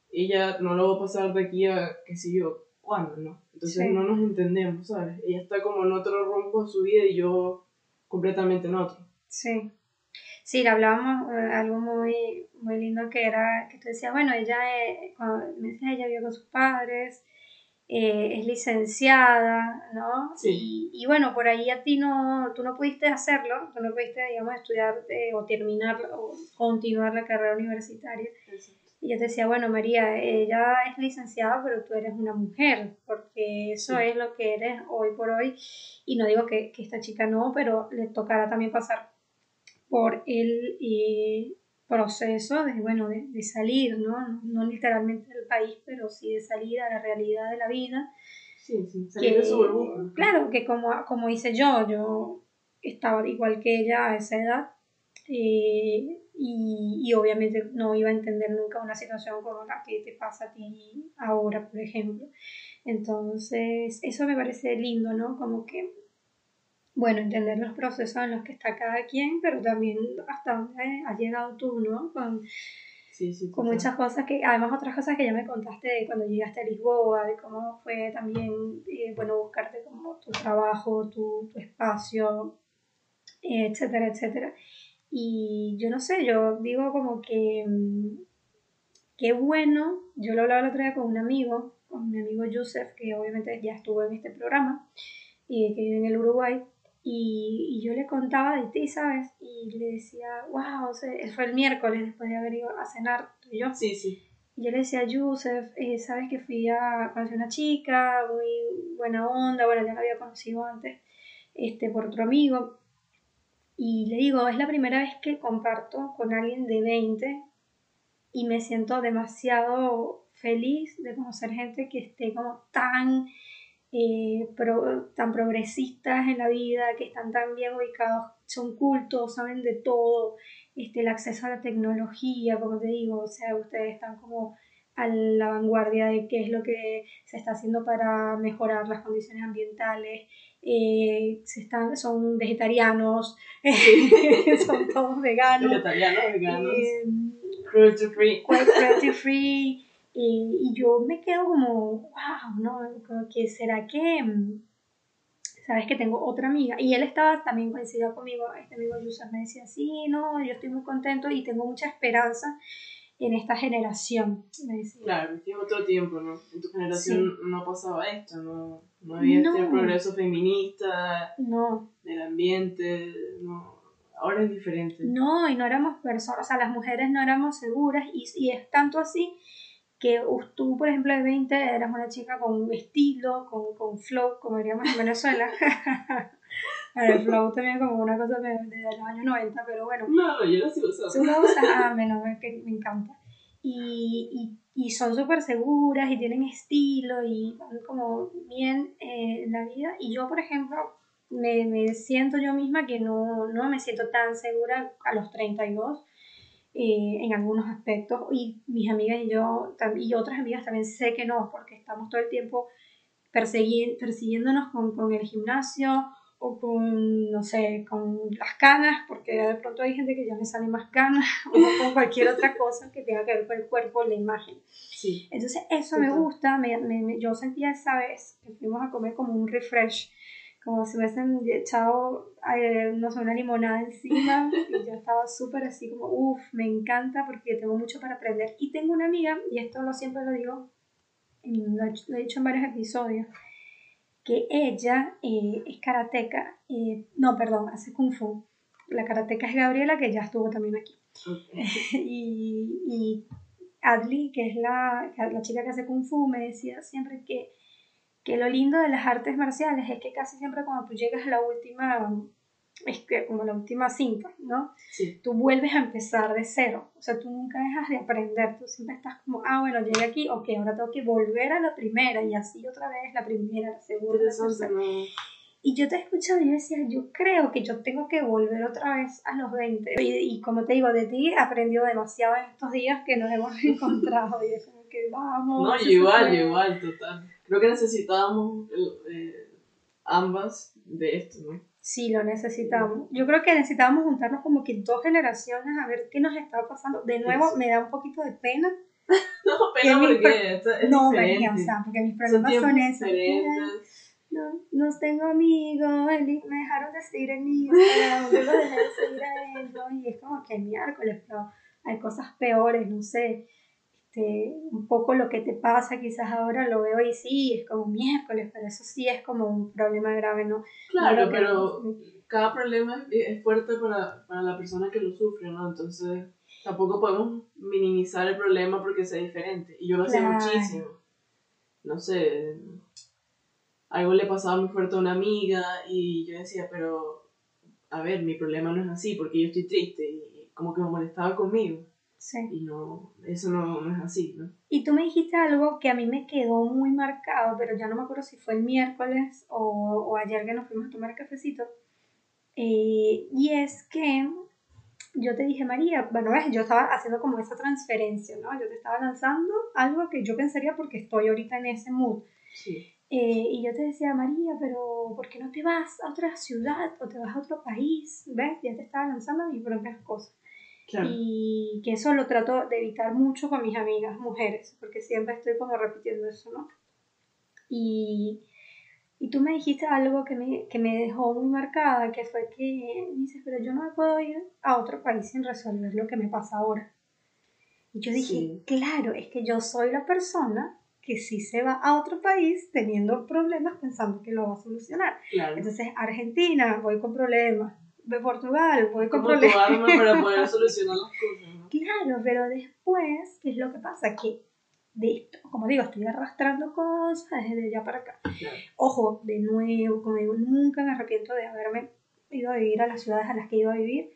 ella no lo va a pasar de aquí a, qué sé yo, cuándo, ¿no? Entonces no nos entendemos, ¿sabes? Ella está como en otro rumbo de su vida y yo completamente en otro. Sí. Sí, hablábamos eh, algo muy, muy lindo que era que tú decías, bueno, ella, eh, cuando me decías, ella vivió con sus padres, eh, es licenciada, ¿no? Sí. Y, bueno, por ahí a ti no, tú no pudiste hacerlo, tú no pudiste, digamos, estudiar o terminar o continuar la carrera universitaria. Y yo te decía, bueno, María, ella es licenciada, pero tú eres una mujer, porque eso es lo que eres hoy por hoy. Y no digo que, que esta chica no, pero le tocará también pasar por el eh, proceso de, bueno, de, de, salir, ¿no? ¿no? literalmente del país, pero sí de salir a la realidad de la vida. Sí, sí, salir de su burbuja. Claro, que como, como hice yo, yo estaba igual que ella a esa edad. Eh, y, y, obviamente no iba a entender nunca una situación como la que te pasa a ti ahora, por ejemplo. Entonces, eso me parece lindo, ¿no? Como que, bueno, entender los procesos en los que está cada quien, pero también hasta dónde has llegado tú, ¿no? Con, sí, sí, con muchas cosas que, además otras cosas que ya me contaste de cuando llegaste a Lisboa, de cómo fue también, eh, bueno, buscarte como tu trabajo, tu, tu espacio, etcétera, etcétera. Y yo no sé, yo digo como que qué bueno, yo lo hablaba el otro día con un amigo, con mi amigo Joseph, que obviamente ya estuvo en este programa, y que vive en el Uruguay, y, y, yo le contaba de ti, ¿sabes? Y le decía, wow, o sea, fue el miércoles después de haber ido a cenar tú y yo. Sí, sí. Y yo le decía Joseph, eh, ¿sabes que fui a conocer una chica, muy buena onda, bueno, ya la había conocido antes, este, por otro amigo, y le digo, es la primera vez que comparto con alguien de 20 y me siento demasiado feliz de conocer gente que esté como tan, eh, pro, tan progresistas en la vida, que están tan bien ubicados, son cultos, saben de todo, este, el acceso a la tecnología, como te digo, o sea, ustedes están como a la vanguardia de qué es lo que se está haciendo para mejorar las condiciones ambientales, eh, se están, son vegetarianos, son todos veganos. Vegetarianos, veganos. Eh, cruelty free. Cruelty free. Y, y, yo me quedo como, wow, ¿no? Como que será que, sabes que tengo otra amiga. Y él estaba también coincidió conmigo, este amigo Yusuf me decía, sí, no, yo estoy muy contento y tengo mucha esperanza en esta generación. Me decía. Claro, es otro tiempo, ¿no? En tu generación sí. no pasaba esto, ¿no? No había no. este progreso feminista, no. del ambiente, no. Ahora es diferente. No, y no éramos personas, o sea, las mujeres no éramos seguras, y, y es tanto así que tú, por ejemplo, de 20 eras una chica con un estilo, con, con flow, como diríamos en Venezuela. el flow también como una cosa de, de, los años 90, pero bueno. No, no, yo lo sigo usando. Tú lo usas, ah, menos, que me encanta. Y, y, y son súper seguras y tienen estilo y van como bien eh, en la vida. Y yo, por ejemplo, me, me siento yo misma que no, no me siento tan segura a los 32 eh, en algunos aspectos. Y mis amigas y yo, y otras amigas también sé que no, porque estamos todo el tiempo persiguiéndonos con, con el gimnasio o con, no sé, con las canas, porque de pronto hay gente que ya me sale más canas, o con cualquier otra cosa que tenga que ver con el cuerpo, la imagen. Sí. Entonces, eso sí, me gusta, me, me, yo sentía esa vez que fuimos a comer como un refresh, como si hubiesen echado, eh, no sé, una limonada encima, y yo estaba súper así como, uff, me encanta porque tengo mucho para aprender. Y tengo una amiga, y esto lo siempre lo digo, lo he dicho en varios episodios, que ella eh, es karateca, eh, no, perdón, hace kung fu. La karateca es Gabriela, que ya estuvo también aquí. Y, y, Adli, que es la, la chica que hace Kung Fu, me decía siempre que, que lo lindo de las artes marciales es que casi siempre cuando tú llegas a la última es que como la última cinta, ¿no? Sí. Tú vuelves a empezar de cero, o sea, tú nunca dejas de aprender, tú siempre estás como, ah, bueno, llegué aquí, ok, ahora tengo que volver a la primera y así otra vez, la primera, la segunda, la tercera. Y yo te he escuchado y yo decía, yo creo que yo tengo que volver otra vez a los 20. Y, como te digo, de ti he aprendido demasiado en estos días que nos hemos encontrado y es como que vamos. No, igual, igual, total. Creo que necesitábamos eh, ambas de esto, ¿no? Sí, lo necesitamos. Yo creo que necesitábamos juntarnos como que dos generaciones a ver qué nos estaba pasando. De nuevo, me da un poquito de pena. no, pena porque es No, María, o sea, porque mis problemas son, esos. No, no tengo amigos, me dejaron de seguir en Instagram, lo dejé de seguir a ellos, y es como que miércoles, pero hay cosas peores, no sé. Este, un poco lo que te pasa, quizás ahora lo veo y sí, es como miércoles, pero eso sí es como un problema grave, ¿no? Claro, pero cada problema es fuerte para, para, la persona que lo sufre, ¿no? Entonces tampoco podemos minimizar el problema porque sea diferente. Y yo lo hacía muchísimo. No sé, algo le pasaba muy fuerte a una amiga y yo decía, pero a ver, mi problema no es así porque yo estoy triste y como que me molestaba conmigo. Sí. Y no, eso no, no, es así, ¿no? Y tú me dijiste algo que a mí me quedó muy marcado, pero ya no me acuerdo si fue el miércoles o, o ayer que nos fuimos a tomar cafecito. Eh, y es que yo te dije, María, bueno, ves, yo estaba haciendo como esa transferencia, ¿no? Yo te estaba lanzando algo que yo pensaría porque estoy ahorita en ese mood. Sí. Eh, y yo te decía, María, pero ¿por qué no te vas a otra ciudad o te vas a otro país? ¿Ves? Ya te estaba lanzando mis propias cosas. Y que eso lo trato de evitar mucho con mis amigas mujeres, porque siempre estoy como repitiendo eso, ¿no? Y, y tú me dijiste algo que me, que me dejó muy marcada, que fue que dices, pero yo no me puedo ir a otro país sin resolver lo que me pasa ahora. Y yo dije, claro, es que yo soy la persona que sí se va a otro país teniendo problemas pensando que lo va a solucionar. Entonces, Argentina, voy con problemas de Portugal, voy con problemas. para poder solucionar las cosas. Claro, pero después, ¿qué es lo que pasa? Que de esto, como digo, estoy arrastrando cosas desde allá para acá. Ojo, de nuevo, como digo, nunca me arrepiento de haberme ido a vivir a las ciudades a las que he ido a vivir,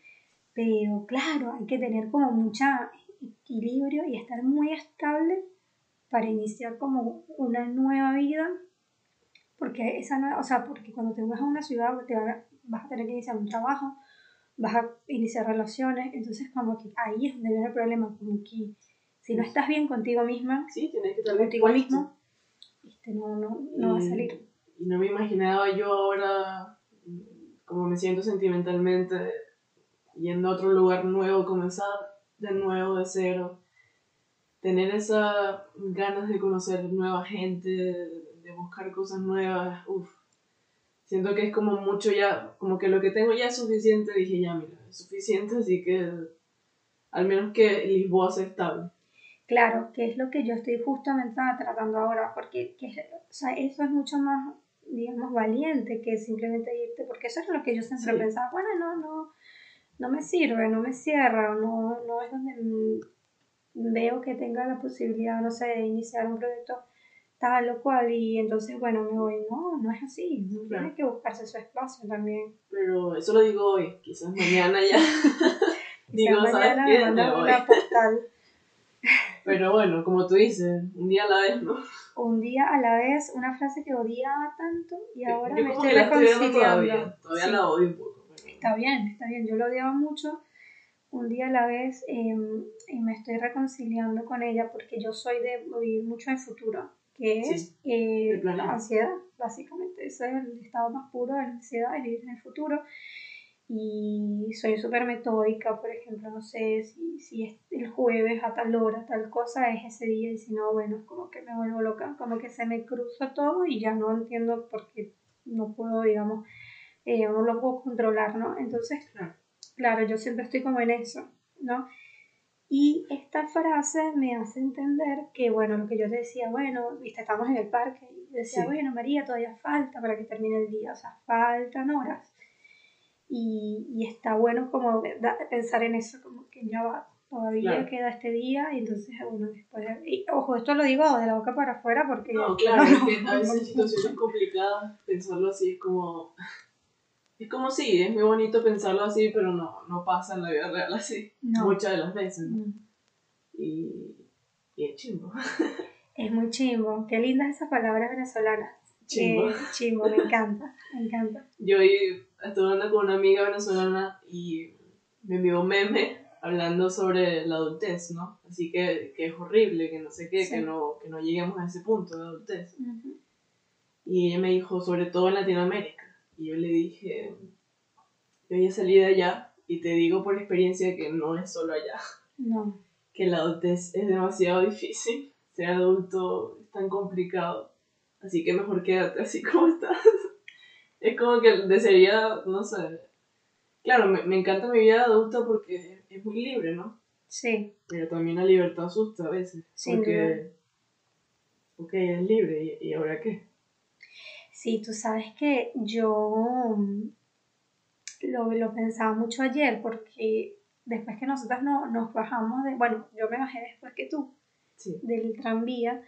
pero claro, hay que tener como mucha equilibrio y estar muy estable para iniciar como una nueva vida, porque esa nueva, o sea, porque cuando te vas a una ciudad te a vas a tener que iniciar un trabajo, vas a iniciar relaciones, entonces como que ahí es donde viene el problema, como que si no estás bien contigo misma, sí, tienes que estar contigo mismo, este, no, no, no va a salir. Y no me imaginaba yo ahora, como me siento sentimentalmente, yendo a otro lugar nuevo, comenzar de nuevo, de cero, tener esas ganas de conocer nueva gente, de buscar cosas nuevas, uff siento que es como mucho ya, como que lo que tengo ya es suficiente, dije ya, mira, es suficiente, así que al menos que Lisboa sea estable. Claro, que es lo que yo estoy justamente tratando ahora, porque que, o sea, eso es mucho más, digamos, valiente que simplemente irte, porque eso es lo que yo siempre pensaba, bueno, no, no, no me sirve, no me cierra, no, no es donde veo que tenga la posibilidad, no sé, de iniciar un proyecto tal o cual, y entonces, bueno, me voy, no, no es así, tiene que buscarse su espacio también. Pero eso lo digo hoy, quizás mañana ya. digo, mañana ¿sabes qué? Me una postal. Pero bueno, como tú dices, un día a la vez, ¿no? Un día a la vez, una frase que odiaba tanto y ahora me estoy reconciliando. Todavía, todavía la odio un poco. Está bien, está bien, yo lo odiaba mucho un día a la vez em, y me estoy reconciliando con ella porque yo soy de vivir mucho en el futuro que es eh, la ansiedad, básicamente. Ese es el estado más puro de la ansiedad, el vivir en el futuro. Y soy súper metódica, por ejemplo, no sé si, si es el jueves a tal hora, tal cosa, es ese día, y si no, bueno, es como que me vuelvo loca, como que se me cruza todo y ya no entiendo por qué no puedo, digamos, eh, no lo puedo controlar, ¿no? Entonces, claro, yo siempre estoy como en eso, ¿no? Y esta frase me hace entender que, bueno, lo que yo decía, bueno, viste, estamos en el parque, y decía, bueno, María, todavía falta para que termine el día, o sea, faltan horas. Y, y está bueno como pensar en eso, como que ya va, todavía Claro. queda este día, y entonces, bueno, después, y, ojo, esto lo digo de la boca para afuera porque... No, claro, no, es que a veces situaciones complicadas pensarlo así es como... Es como sí, es muy bonito pensarlo así, pero no, no pasa en la vida real así. no, Muchas de las veces. ¿no? no. Y, y es chimbo. Es muy chimbo, qué lindas esas palabras venezolanas. Chimbo. Eh, chimbo, me encanta, me encanta. Yo estuve hablando con una amiga venezolana y me envió un meme hablando sobre la adultez, ¿no? Así que, que es horrible, que no sé qué, Sí. que, no, que no lleguemos a ese punto de adultez. Ujú. Y ella me dijo, sobre todo en Latinoamérica. Y yo le dije, yo ya salí de allá y te digo por experiencia que no es solo allá, No, que la adultez es demasiado difícil. Ser adulto es tan complicado. Así que mejor quédate así como estás. Es como que desearía, no sé. Claro, me, me encanta mi vida de adulto porque es muy libre, ¿no? sí, Pero también la libertad asusta a veces. Sin porque, ok, es libre, ¿y, y ahora qué? Sí, tú sabes que yo mm, lo, lo pensaba mucho ayer porque después que nosotros no, nos bajamos de, bueno, yo me bajé después que tú, Sí. del tranvía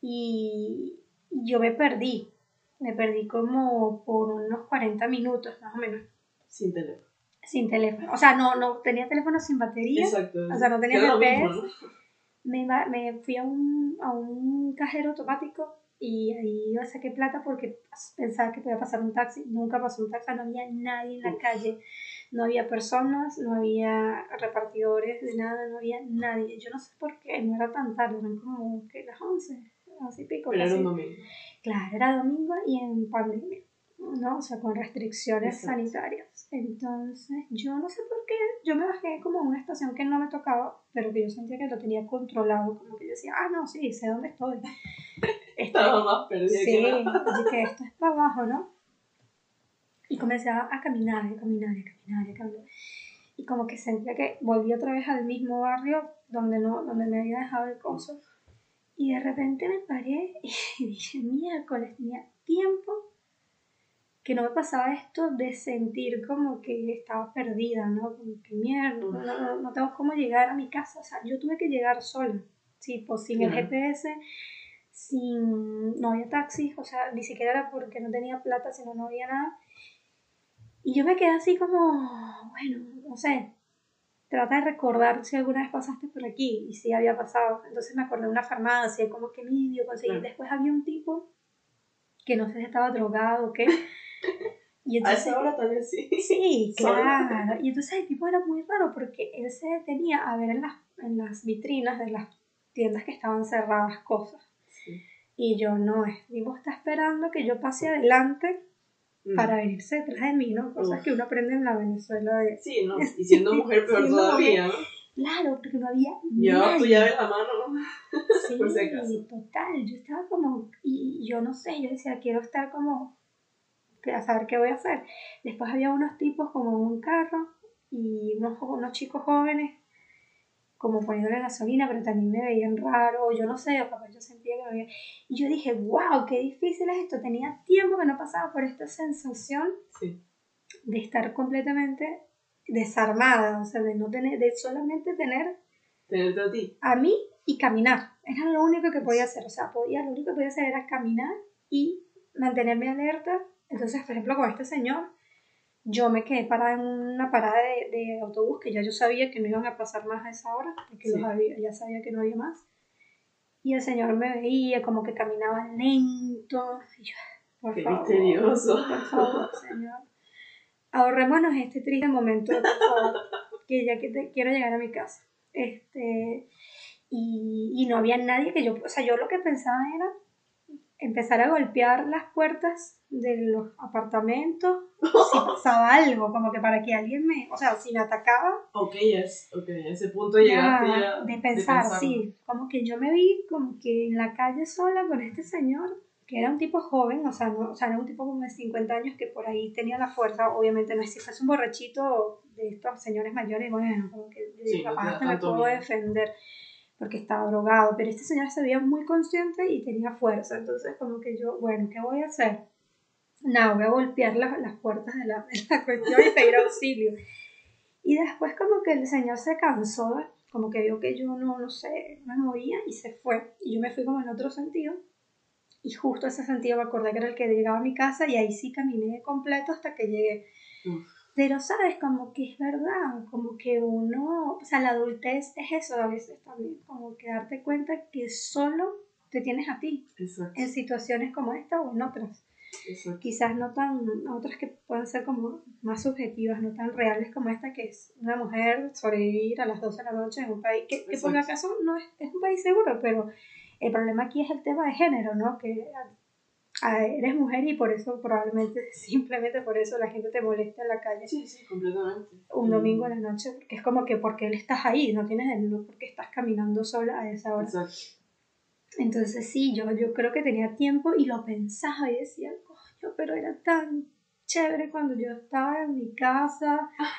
y yo me perdí, me perdí como por unos 40 minutos más o menos Sin teléfono. sin teléfono, o sea, no, no tenía teléfono sin batería, Exacto. o sea, no tenía GPS. me, me fui a un, a un cajero automático y ahí yo saqué plata porque pensaba que podía pasar un taxi. Nunca pasó un taxi, no había nadie en la calle, no había personas, no había repartidores de nada, no había nadie. Yo no sé por qué, no era tan tarde, eran como que las 11, así pico. Era un domingo. Claro, era domingo y en pandemia, ¿no? O sea, con restricciones Exacto. sanitarias. Entonces, yo no sé por qué, yo me bajé como a una estación que no me tocaba, pero que yo sentía que lo tenía controlado, como que yo decía, ah, no, sí, sé dónde estoy. Estaba más perdida sí, que nada. así que esto es para abajo, ¿no? Y comencé a, caminar, a caminar, a caminar, a caminar. Y como que sentía que volví otra vez al mismo barrio donde, no, donde me había dejado el coso. Y de repente me paré y dije, miércoles, tenía tiempo que no me pasaba esto de sentir como que estaba perdida, ¿no? Como que mierda, no, no, no tengo cómo llegar a mi casa. O sea, yo tuve que llegar sola, tipo, sin el. GPS, sin, no había taxis, o sea, ni siquiera era porque no tenía plata, sino no había nada. Y yo me quedé así como, bueno, no sé, trata de recordar si alguna vez pasaste por aquí y si había pasado. Entonces me acordé de una farmacia, como que medio conseguí. Claro. Después había un tipo que no sé si estaba drogado o qué. Y A entonces, esa hora tal vez sí. sí, claro. Y entonces el tipo era muy raro porque él se detenía a ver en las, en las vitrinas de las tiendas que estaban cerradas cosas. Y yo no, el tipo está esperando que yo pase adelante Mm. para venirse detrás de mí, ¿no? Cosas Uf. que uno aprende en la Venezuela de... Sí, ¿no? Y siendo mujer peor Siendo todavía, ¿no? Claro, porque no había Llevabas tu llave en la mano, ¿no? Sí, por si acaso. total. Yo estaba como, y yo no sé, yo decía, quiero estar como, a saber qué voy a hacer. Después había unos tipos como en un carro y unos, unos chicos jóvenes como poniéndole gasolina, pero también me veían raro, o yo no sé, o capaz yo sentía que me veían. Y yo dije, wow, qué difícil es esto. Tenía tiempo que no pasaba por esta sensación Sí. de estar completamente desarmada, o sea, de no tener, de solamente tener Tenerte a ti. a mí y caminar. Era lo único que podía hacer. O sea, podía, lo único que podía hacer era caminar y mantenerme alerta. Entonces, por ejemplo, con este señor, yo me quedé parada en una parada de, de autobús que ya yo sabía que no iban a pasar más a esa hora, porque Sí. los había- ya sabía que no había más. Y el señor me veía como que caminaba lento. Y yo, por Qué favor, misterioso. por favor, señor. Ahorrémonos este triste momento, por favor, que ya que te, quiero llegar a mi casa. Este, y, y no había nadie que yo, o sea, yo lo que pensaba era empezar a golpear las puertas de los apartamentos si pasaba algo, como que para que alguien me, o sea, si me atacaba, Ok, es, ok, ese punto llegaste ya, de pensar, pensarlo. sí, como que yo me vi como que en la calle sola con este señor, que era un tipo joven, o sea, no, o sea, era un tipo como de 50 años que por ahí tenía la fuerza, obviamente no es si fuese un borrachito de estos señores mayores, bueno, como que Sí, no capaz da hasta me puedo defender porque estaba drogado, pero este señor se veía muy consciente y tenía fuerza, entonces como que yo, bueno, ¿qué voy a hacer? Nada, voy a golpear la- las puertas de la, de la cuestión y pedir auxilio. Y después como que el señor se cansó, como que vio que yo no, no sé, me movía y se fue. Y yo me fui como en otro sentido. Y justo ese sentido me acordé que era el que llegaba a mi casa y ahí sí caminé completo hasta que llegué. Pero sabes, como que es verdad, como que uno, o sea, la adultez es eso a veces también, como que darte cuenta que solo te tienes a ti en situaciones como esta o en otras. Quizás no tan, otras que pueden ser como más subjetivas, no tan reales como esta, que es una mujer sobrevivir a las 12 de la noche en un país que, que por acaso no es, es un país seguro, pero el problema aquí es el tema de género, ¿no? Que eres mujer y por eso probablemente, simplemente por eso la gente te molesta en la calle. Sí, sí, completamente. Un domingo en la noche, porque es como que porque él estás ahí, no tienes el no porque estás caminando sola a esa hora. Exacto. Entonces sí, yo, yo creo que tenía tiempo y lo pensaba y decía, coño, pero era tan chévere cuando yo estaba en mi casa. Ah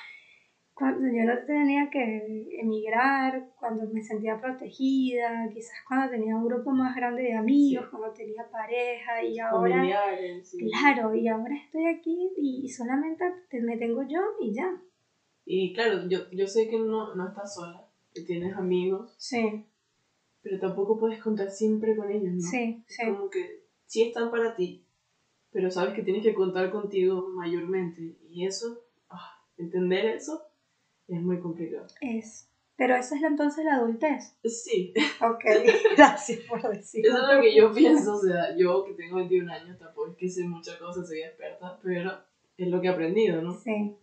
yo no tenía que emigrar, cuando me sentía protegida, quizás cuando tenía un grupo más grande de amigos, cuando tenía pareja y ahora... Claro, y ahora estoy aquí y solamente me tengo yo y ya. Y claro, yo, yo sé que no, no estás sola, que tienes amigos. Sí. Pero tampoco puedes contar siempre con ellos, ¿no? Sí, sí. Como que sí están para ti, pero sabes que tienes que contar contigo mayormente. Y eso, ah, entender eso es muy complicado. Es. Pero esa es entonces la adultez. Sí. Ok, gracias por decirlo. Eso es lo que yo pienso, o sea, yo que tengo 21 años tampoco es que sé muchas cosas, soy experta, pero es lo que he aprendido, ¿no? Sí.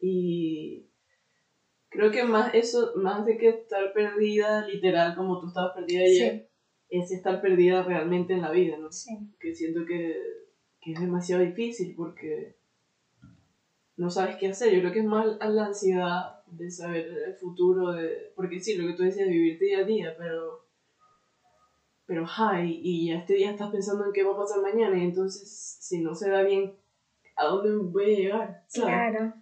Y creo que más eso, más de que estar perdida literal como tú estabas perdida ayer, es estar perdida realmente en la vida, ¿no? Sí. Que siento que, que es demasiado difícil porque no sabes qué hacer. Yo creo que es más la ansiedad de saber el futuro, de, porque sí, lo que tú decías, vivir día a día, pero, pero, ay, y este día estás pensando en qué va a pasar mañana, y entonces, si no se da bien, ¿a dónde voy a llegar? Claro.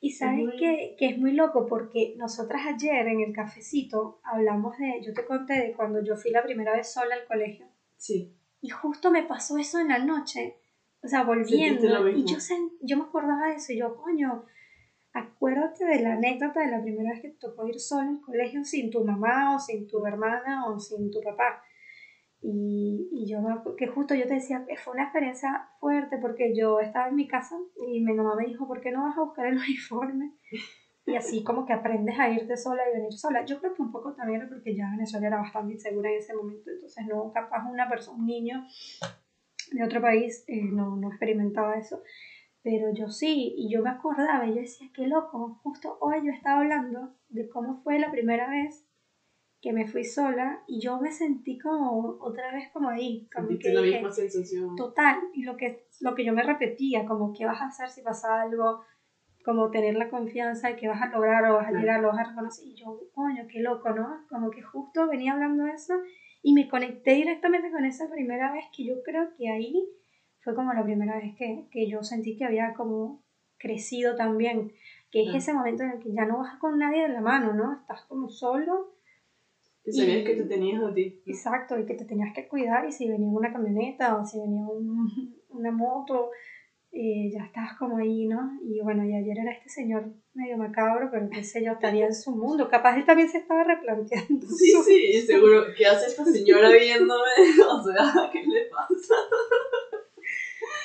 Y sabes que, que, es muy loco porque nosotras ayer en el cafecito hablamos de, yo te conté de cuando yo fui la primera vez sola al colegio. Sí. Y justo me pasó eso en la noche o sea, volviendo. Y yo, yo me acordaba de eso y yo, coño, acuérdate de la anécdota de la primera vez que te tocó ir solo al colegio sin tu mamá o sin tu hermana o sin tu papá. Y, y yo, que justo yo te decía, que fue una experiencia fuerte porque yo estaba en mi casa y mi mamá me dijo, ¿por qué no vas a buscar el uniforme? Y así como que aprendes a irte sola y venir sola. Yo creo que un poco también porque ya Venezuela era bastante insegura en ese momento, entonces no, capaz una persona, un niño de otro país eh, no, no experimentaba eso. Pero yo sí, y yo me acordaba, y yo decía, qué loco, justo hoy yo estaba hablando de cómo fue la primera vez que me fui sola y yo me sentí como otra vez como ahí. Como que la misma sensación. Total, y lo que, lo que yo me repetía, como qué vas a hacer si pasa algo, como tener la confianza de que vas a lograr o vas a llegar, lo vas a reconocer. Y yo, coño, qué loco, ¿no? Como que justo venía hablando de eso y me conecté directamente con esa primera vez que yo creo que ahí fue como la primera vez que, que yo sentí que había como crecido también, que es ese momento en el que ya no vas con nadie de la mano, ¿no? Estás como solo. Que sabías que te tenías a ti. Exacto, y que te tenías que cuidar y si venía una camioneta o si venía un, una moto eh, ya estabas como ahí, ¿no? Y bueno, y ayer era este señor medio macabro, pero qué sé yo, estaría en su mundo. Capaz él también se estaba replanteando. Sí, sí, seguro. ¿Qué hace esta señora viéndome? O sea, ¿qué le pasa?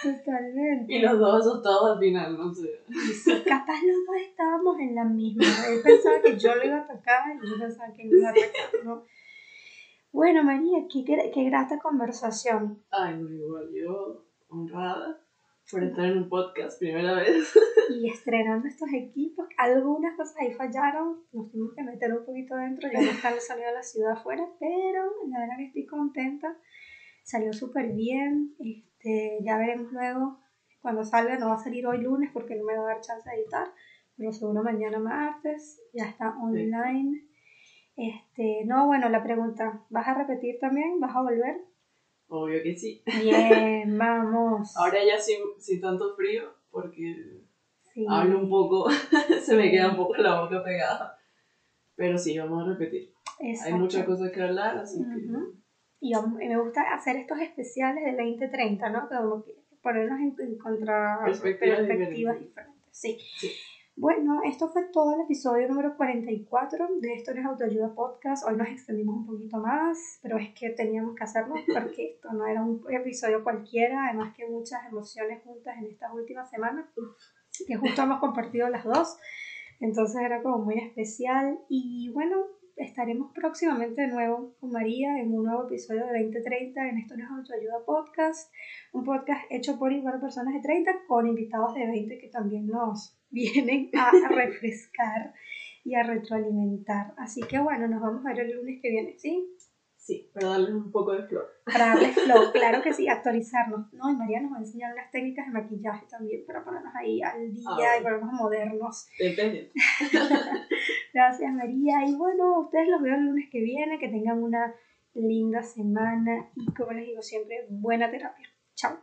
Totalmente. Y los dos asustados al final, no sé. Sí, capaz los dos estábamos en la misma. Él pensaba que yo lo iba a atacar y yo pensaba que él iba a atacar, ¿no? Bueno, María, qué, qué grata conversación. Ay, no, igual, yo honrada por estar en un podcast primera vez. Y estrenando estos equipos, algunas cosas ahí fallaron, nos tuvimos que meter un poquito dentro, ya no está el sonido de la ciudad afuera, pero la verdad que estoy contenta, salió súper bien, este, ya veremos luego cuando salga, no va a salir hoy lunes porque no me va a dar chance de editar, pero seguro mañana martes, ya está online. Este, no, bueno, la pregunta, ¿vas a repetir también? ¿Vas a volver? Obvio que sí. Bien, vamos. Ahora ya sin, sin tanto frío, porque hablo un poco, se me queda un poco la boca pegada. Pero sí, vamos a repetir. Hay muchas cosas que hablar, así que... Y me gusta hacer estos especiales de 2030, ¿no? Como que ponernos en, contra perspectivas, diferentes. Sí. Bueno, esto fue todo el episodio número 44 de Esto es Autoayuda Podcast. Hoy nos extendimos un poquito más, pero es que teníamos que hacerlo porque esto no era un episodio cualquiera, además que muchas emociones juntas en estas últimas semanas, que justo hemos compartido las dos, entonces era como muy especial y bueno, estaremos próximamente de nuevo con María en un nuevo episodio de 2030 en Esto no es Autoayuda Podcast, un podcast hecho por y para personas de 30 con invitados de 20 que también nos vienen a refrescar y a retroalimentar. Así que bueno, nos vamos a ver el lunes que viene, ¿sí? Sí, para darles un poco de flor. Para darles flor, claro que sí, actualizarnos. No, y María nos va a enseñar unas técnicas de maquillaje también para ponernos ahí al día ah, y ponernos modernos. Depende. Gracias María. Y bueno, ustedes los veo el lunes que viene, que tengan una linda semana y como les digo siempre, buena terapia. Chao.